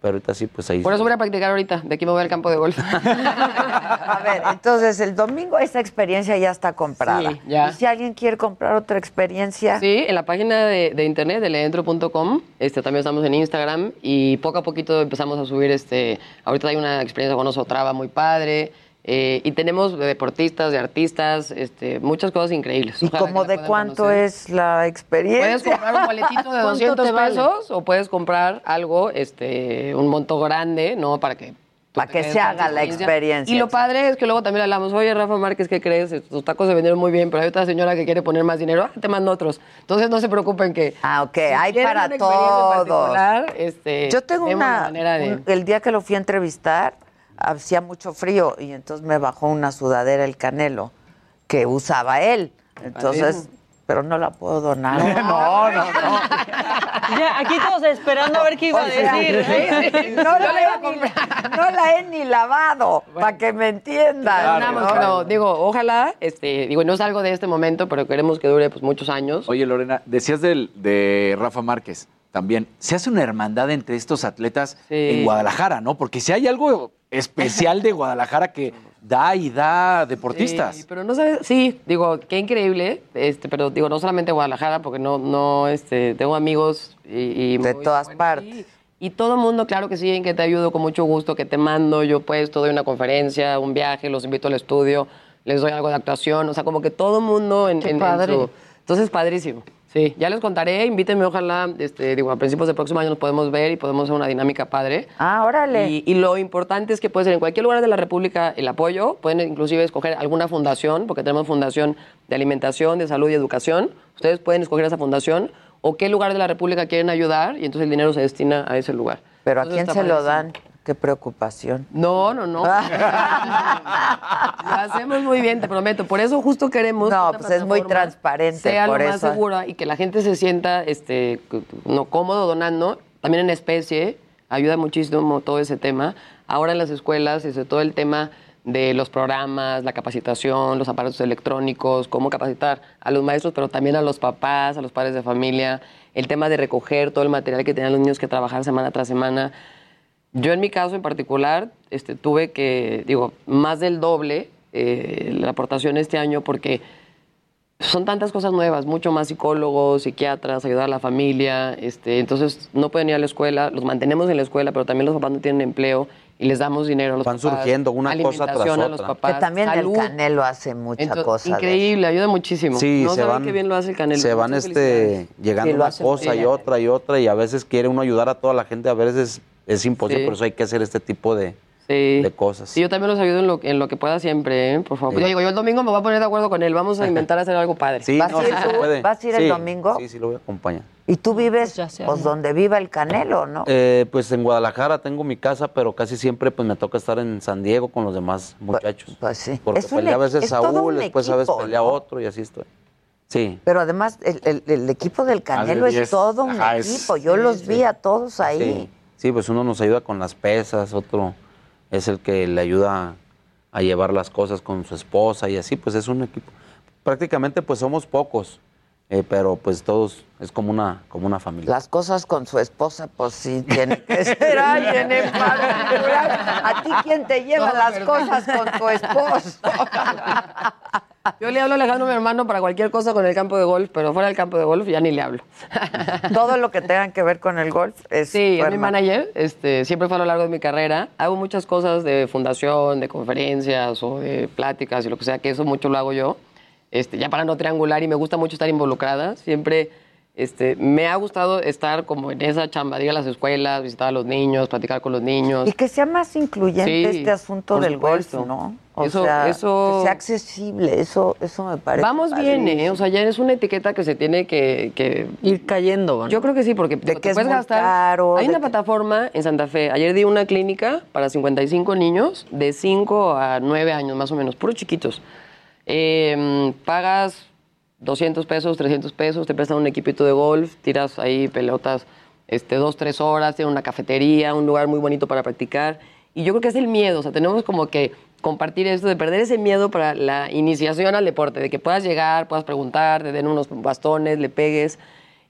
Pero ahorita sí, pues ahí. Por eso voy a practicar ahorita. De aquí me voy al campo de golf. A ver, entonces el domingo esta experiencia ya está comprada. Sí, ya. Y si alguien quiere comprar otra experiencia, Sí, en la página de, de internet de leentro.com, este, también estamos en Instagram y poco a poquito empezamos a subir, este, ahorita hay una experiencia con Osotrava muy padre eh, y tenemos de deportistas, de artistas, este, muchas cosas increíbles. ¿y Ojalá como de cuánto conocer. es la experiencia? Puedes comprar un boletito de ¿Cuánto 200 te vale? pesos o puedes comprar algo, este, un monto grande, ¿no? Para que... Para que se haga la experiencia. Y lo padre es que luego también hablamos, oye, Rafa Márquez, ¿qué crees? Tus tacos se vendieron muy bien, pero hay otra señora que quiere poner más dinero, ah, te mando otros. Entonces no se preocupen que... Ah, ok, si hay para todos. Este, Yo tengo una, manera de... un- el día que lo fui a entrevistar, hacía mucho frío y entonces me bajó una sudadera el Canelo que usaba él. Entonces, Padrísimo. pero no la puedo donar. No, no, no. Ya, aquí todos esperando a ver qué iba a O sea, decir. no, la he ni, no la he ni lavado, para que me entiendan. Perdonamos, ¿no? pero digo, ojalá, este, digo, no es algo de este momento, pero queremos que dure pues muchos años. Oye, Lorena, decías del, de Rafa Márquez también. Se hace una hermandad entre estos atletas en Guadalajara, ¿no? Porque si hay algo especial de Guadalajara que da y da deportistas. Sí, pero no sabes, sí, digo, qué increíble, este, pero digo, no solamente Guadalajara, porque no, no, este, tengo amigos y, y De muy- todas partes. Y todo el mundo, claro que sí, en que te ayudo con mucho gusto, que te mando, yo pues, doy una conferencia, un viaje, los invito al estudio, les doy algo de actuación, o sea, como que todo el mundo en, Qué en- en padre. su- Entonces, padrísimo. Sí, ya les contaré, invítenme, ojalá, este, digo, a principios del próximo año nos podemos ver y podemos hacer una dinámica padre. Ah, órale. Y, y lo importante es que puede ser en cualquier lugar de la República el apoyo, pueden inclusive escoger alguna fundación, porque tenemos fundación de alimentación, de salud y educación, ustedes pueden escoger esa fundación o qué lugar de la República quieren ayudar y entonces el dinero se destina a ese lugar. Pero ¿a quién se lo dan? Qué preocupación. No, no, no. Lo hacemos muy bien, te prometo. Por eso justo queremos. No, que pues es muy transparente, Sea por lo más eso. segura y que la gente se sienta este, no, cómodo donando. También en especie, ayuda muchísimo todo ese tema. Ahora en las escuelas, este, todo el tema de los programas, la capacitación, los aparatos electrónicos, cómo capacitar a los maestros, pero también a los papás, a los padres de familia, el tema de recoger todo el material que tenían los niños que trabajar semana tras semana. Yo en mi caso en particular este, tuve que, digo, más del doble eh, la aportación este año porque son tantas cosas nuevas, mucho más psicólogos, psiquiatras, ayudar a la familia, este, entonces no pueden ir a la escuela, los mantenemos en la escuela, pero también los papás no tienen empleo y les damos dinero a los Van papás. surgiendo una cosa tras alimentación a los otra. papás, que también salud. el Canelo hace mucha Entonces, cosa. Increíble, ayuda muchísimo. Sí, no se saben van, qué bien lo hace el Canelo. se van este, llegando Sí, una cosa y otra y otra y a veces quiere uno ayudar a toda la gente, a veces es imposible, Sí. por eso hay que hacer este tipo de, Sí. de cosas. Sí, yo también los ayudo en lo, en lo que pueda siempre, ¿eh? por favor. Sí. Yo digo, yo el domingo me voy a poner de acuerdo con él, vamos a inventar hacer algo padre. Sí, ¿Vas no, a ir tú? puede. ¿Vas a ir el domingo? Sí, sí, lo voy a acompañar. Y tú vives, pues, donde viva el Canelo, ¿no? Eh, pues en Guadalajara tengo mi casa, pero casi siempre pues me toca estar en San Diego con los demás muchachos. Pues sí. Porque pelea a veces es todo Saúl, un después a veces equipo, pelea ¿no? otro y así estoy. Sí. Pero además, el, el- el equipo del Canelo es todo un Ajá, es- equipo. Yo sí, los sí. vi a todos ahí. Sí. Pues uno nos ayuda con las pesas, otro es el que le ayuda a llevar las cosas con su esposa y así, pues es un equipo. Prácticamente pues somos pocos, eh, pero pues todos es como una, como una familia. Las cosas con su esposa, pues sí, tiene que ser alguien en particular. ¿A ti quién te lleva No, las cosas con tu esposo? Yo le hablo a Alejandro, mi hermano, para cualquier cosa con el campo de golf, pero fuera del campo de golf ya ni le hablo. Todo lo que tenga que ver con el golf es Sí, es mi manager, este, siempre fue a lo largo de mi carrera. Hago muchas cosas de fundación, de conferencias o de pláticas y lo que sea, que eso mucho lo hago yo, este, ya para no triangular y me gusta mucho estar involucrada. Siempre este, me ha gustado estar como en esa chamba, ir a las escuelas, visitar a los niños, platicar con los niños. Y que sea más incluyente Sí, este asunto del supuesto. golf, ¿no? O Eso- sea, eso- que sea accesible, eso, eso me parece. Vamos bien, ¿eh? O sea, ya es una etiqueta que se tiene que... que- Ir cayendo, ¿no? Yo creo que sí, porque De te que es puedes muy gastar... caro, Hay una que- plataforma en Santa Fe. Ayer di una clínica para 55 niños de 5 a 9 años, más o menos, puros chiquitos. Eh, pagas 200 pesos, 300 pesos, te prestan un equipito de golf, tiras ahí pelotas este, dos, tres horas, tiene una cafetería, un lugar muy bonito para practicar. Y yo creo que es el miedo, o sea, tenemos como que compartir esto, de perder ese miedo para la iniciación al deporte, de que puedas llegar, puedas preguntar, te den unos bastones, le pegues.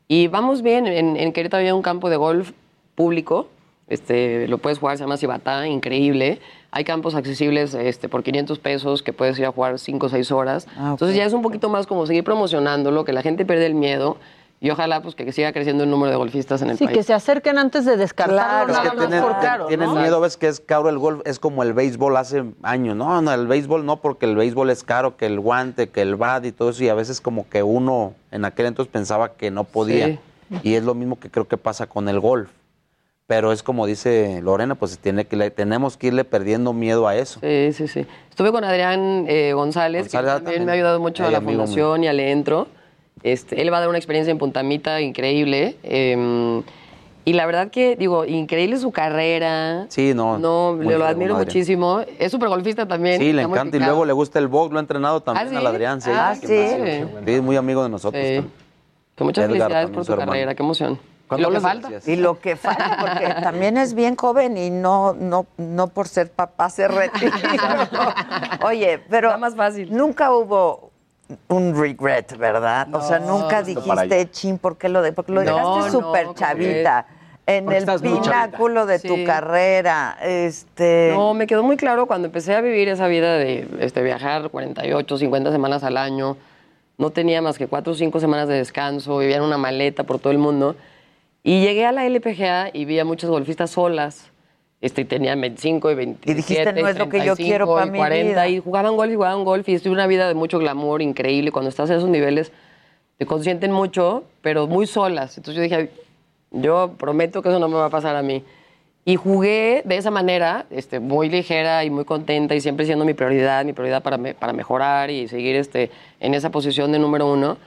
Y vamos bien, en, en Querétaro hay un campo de golf público, este, lo puedes jugar, se llama Cibatá, increíble. Hay campos accesibles este, por 500 pesos que puedes ir a jugar 5 o 6 horas. Ah. Entonces ya es un poquito más como seguir promocionándolo, que la gente pierda el miedo y ojalá pues que siga creciendo el número de golfistas en el Sí, país. que se acerquen antes de descartarlo Es que nada más tienen, por caro, tienen ¿no? miedo, ves que es caro el golf, es como el béisbol hace años. No, no, el béisbol no, porque el béisbol es caro, que el guante, que el bat y todo eso, y a veces como que uno en aquel entonces pensaba que no podía. Sí. Y es lo mismo que creo que pasa con el golf. Pero es como dice Lorena, pues tiene que le- tenemos que irle perdiendo miedo a eso. Sí, sí, sí. Estuve con Adrián eh, González, que González también también. me ha ayudado mucho a la mío. fundación y al Entro. Este, él va a dar una experiencia en Puntamita increíble. eh, Y la verdad que, digo, increíble su carrera. Sí, no. No, lo admiro muchísimo. Es súper golfista también. Sí, le está encanta. Y luego le gusta el box, lo ha entrenado también ¿Ah, sí? al Adrián. Sí, Ah, sí. es muy amigo de nosotros. Sí. Que muchas Edgar felicidades por su tu hermano. carrera, qué emoción. ¿Y ¿Cuándo lo que falta? Y lo que falta, porque también es bien joven y no, no, no por ser papá se retira. Oye, pero más fácil. nunca hubo un regret, ¿verdad? o sea, nunca dijiste, chin, ¿por qué lo de? Porque lo dejaste no, súper ¿cómo chavita. En Porque el pináculo de tu carrera. Este. No, me quedó muy claro cuando empecé a vivir esa vida de este, viajar 48, 50 semanas al año. No tenía más que 4 o 5 semanas de descanso, vivía en una maleta por todo el mundo. Y llegué a la LPGA y vi a muchas golfistas solas. Este, y tenían 25 y 27, Y dijiste, "No es lo que yo 35 quiero pa' y mi 40, vida". Y jugaban golf y jugaban golf y estuve una vida de mucho glamour, increíble. Cuando estás a esos niveles te consienten mucho, pero muy solas. Entonces yo dije, "Ay, yo prometo que eso no me va a pasar a mí. Y jugué de esa manera, este, muy ligera y muy contenta y siempre siendo mi prioridad, mi prioridad para, me- para mejorar y seguir este, en esa posición de número uno.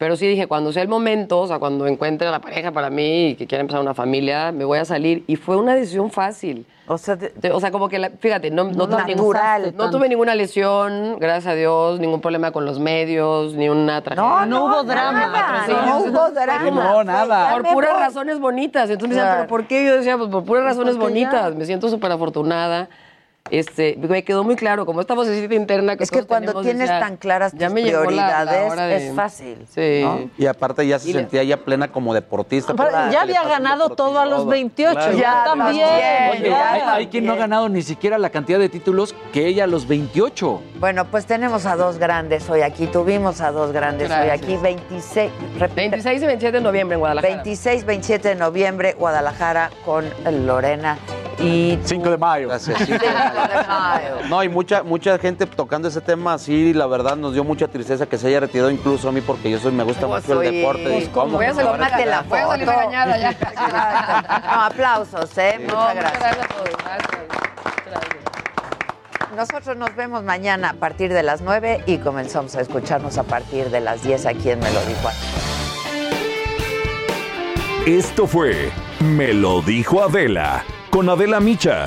Pero sí dije, cuando sea el momento, o sea, cuando encuentre a la pareja para mí y que quiera empezar una familia, me voy a salir. Y fue una decisión fácil. O sea, De- o sea como que, la- fíjate, no, no, tuve Natural. no tuve ninguna lesión, gracias a Dios, ningún problema con los medios, ni una tragedia. No, no hubo drama. Nada, No hubo drama. No, nada. Por puras razones bonitas. Entonces me decían. ¿pero por qué? Yo decía, pues por puras razones ya. bonitas. Me siento súper afortunada. Este, me quedó muy claro, como esta vocecita interna que Es que cuando tenemos, tienes decía, tan claras ya tus me llegó la- la prioridades, de- es fácil. Sí. ¿no? Y aparte ya se Y le- sentía ya plena como deportista. Pero ya había ganado todo a los todo. 28. Claro. Ya, Ya también. también. Oye, ya. hay, hay quien no ha ganado ni siquiera la cantidad de títulos que ella a los 28. Bueno, pues tenemos a dos grandes hoy aquí. Tuvimos a dos grandes hoy aquí. 26, repite, 26 y 27 de noviembre en Guadalajara. 26, 27 de noviembre, Guadalajara con Lorena y 5 de mayo. Gracias. sí. 5 de mayo. No, y mucha, mucha gente tocando ese tema así, la verdad nos dio mucha tristeza que se haya retirado incluso a mí porque yo soy, me gusta Pues, mucho el oye, deporte. pues, y cómo Voy a salir la voy a salir regañada ya. No, aplausos, ¿eh? No, Muchas gracias. Nosotros nos vemos mañana a partir de las 9 y comenzamos a escucharnos a partir de las 10 aquí en Me lo dijo Adela. Esto fue Me lo dijo Adela con Adela Micha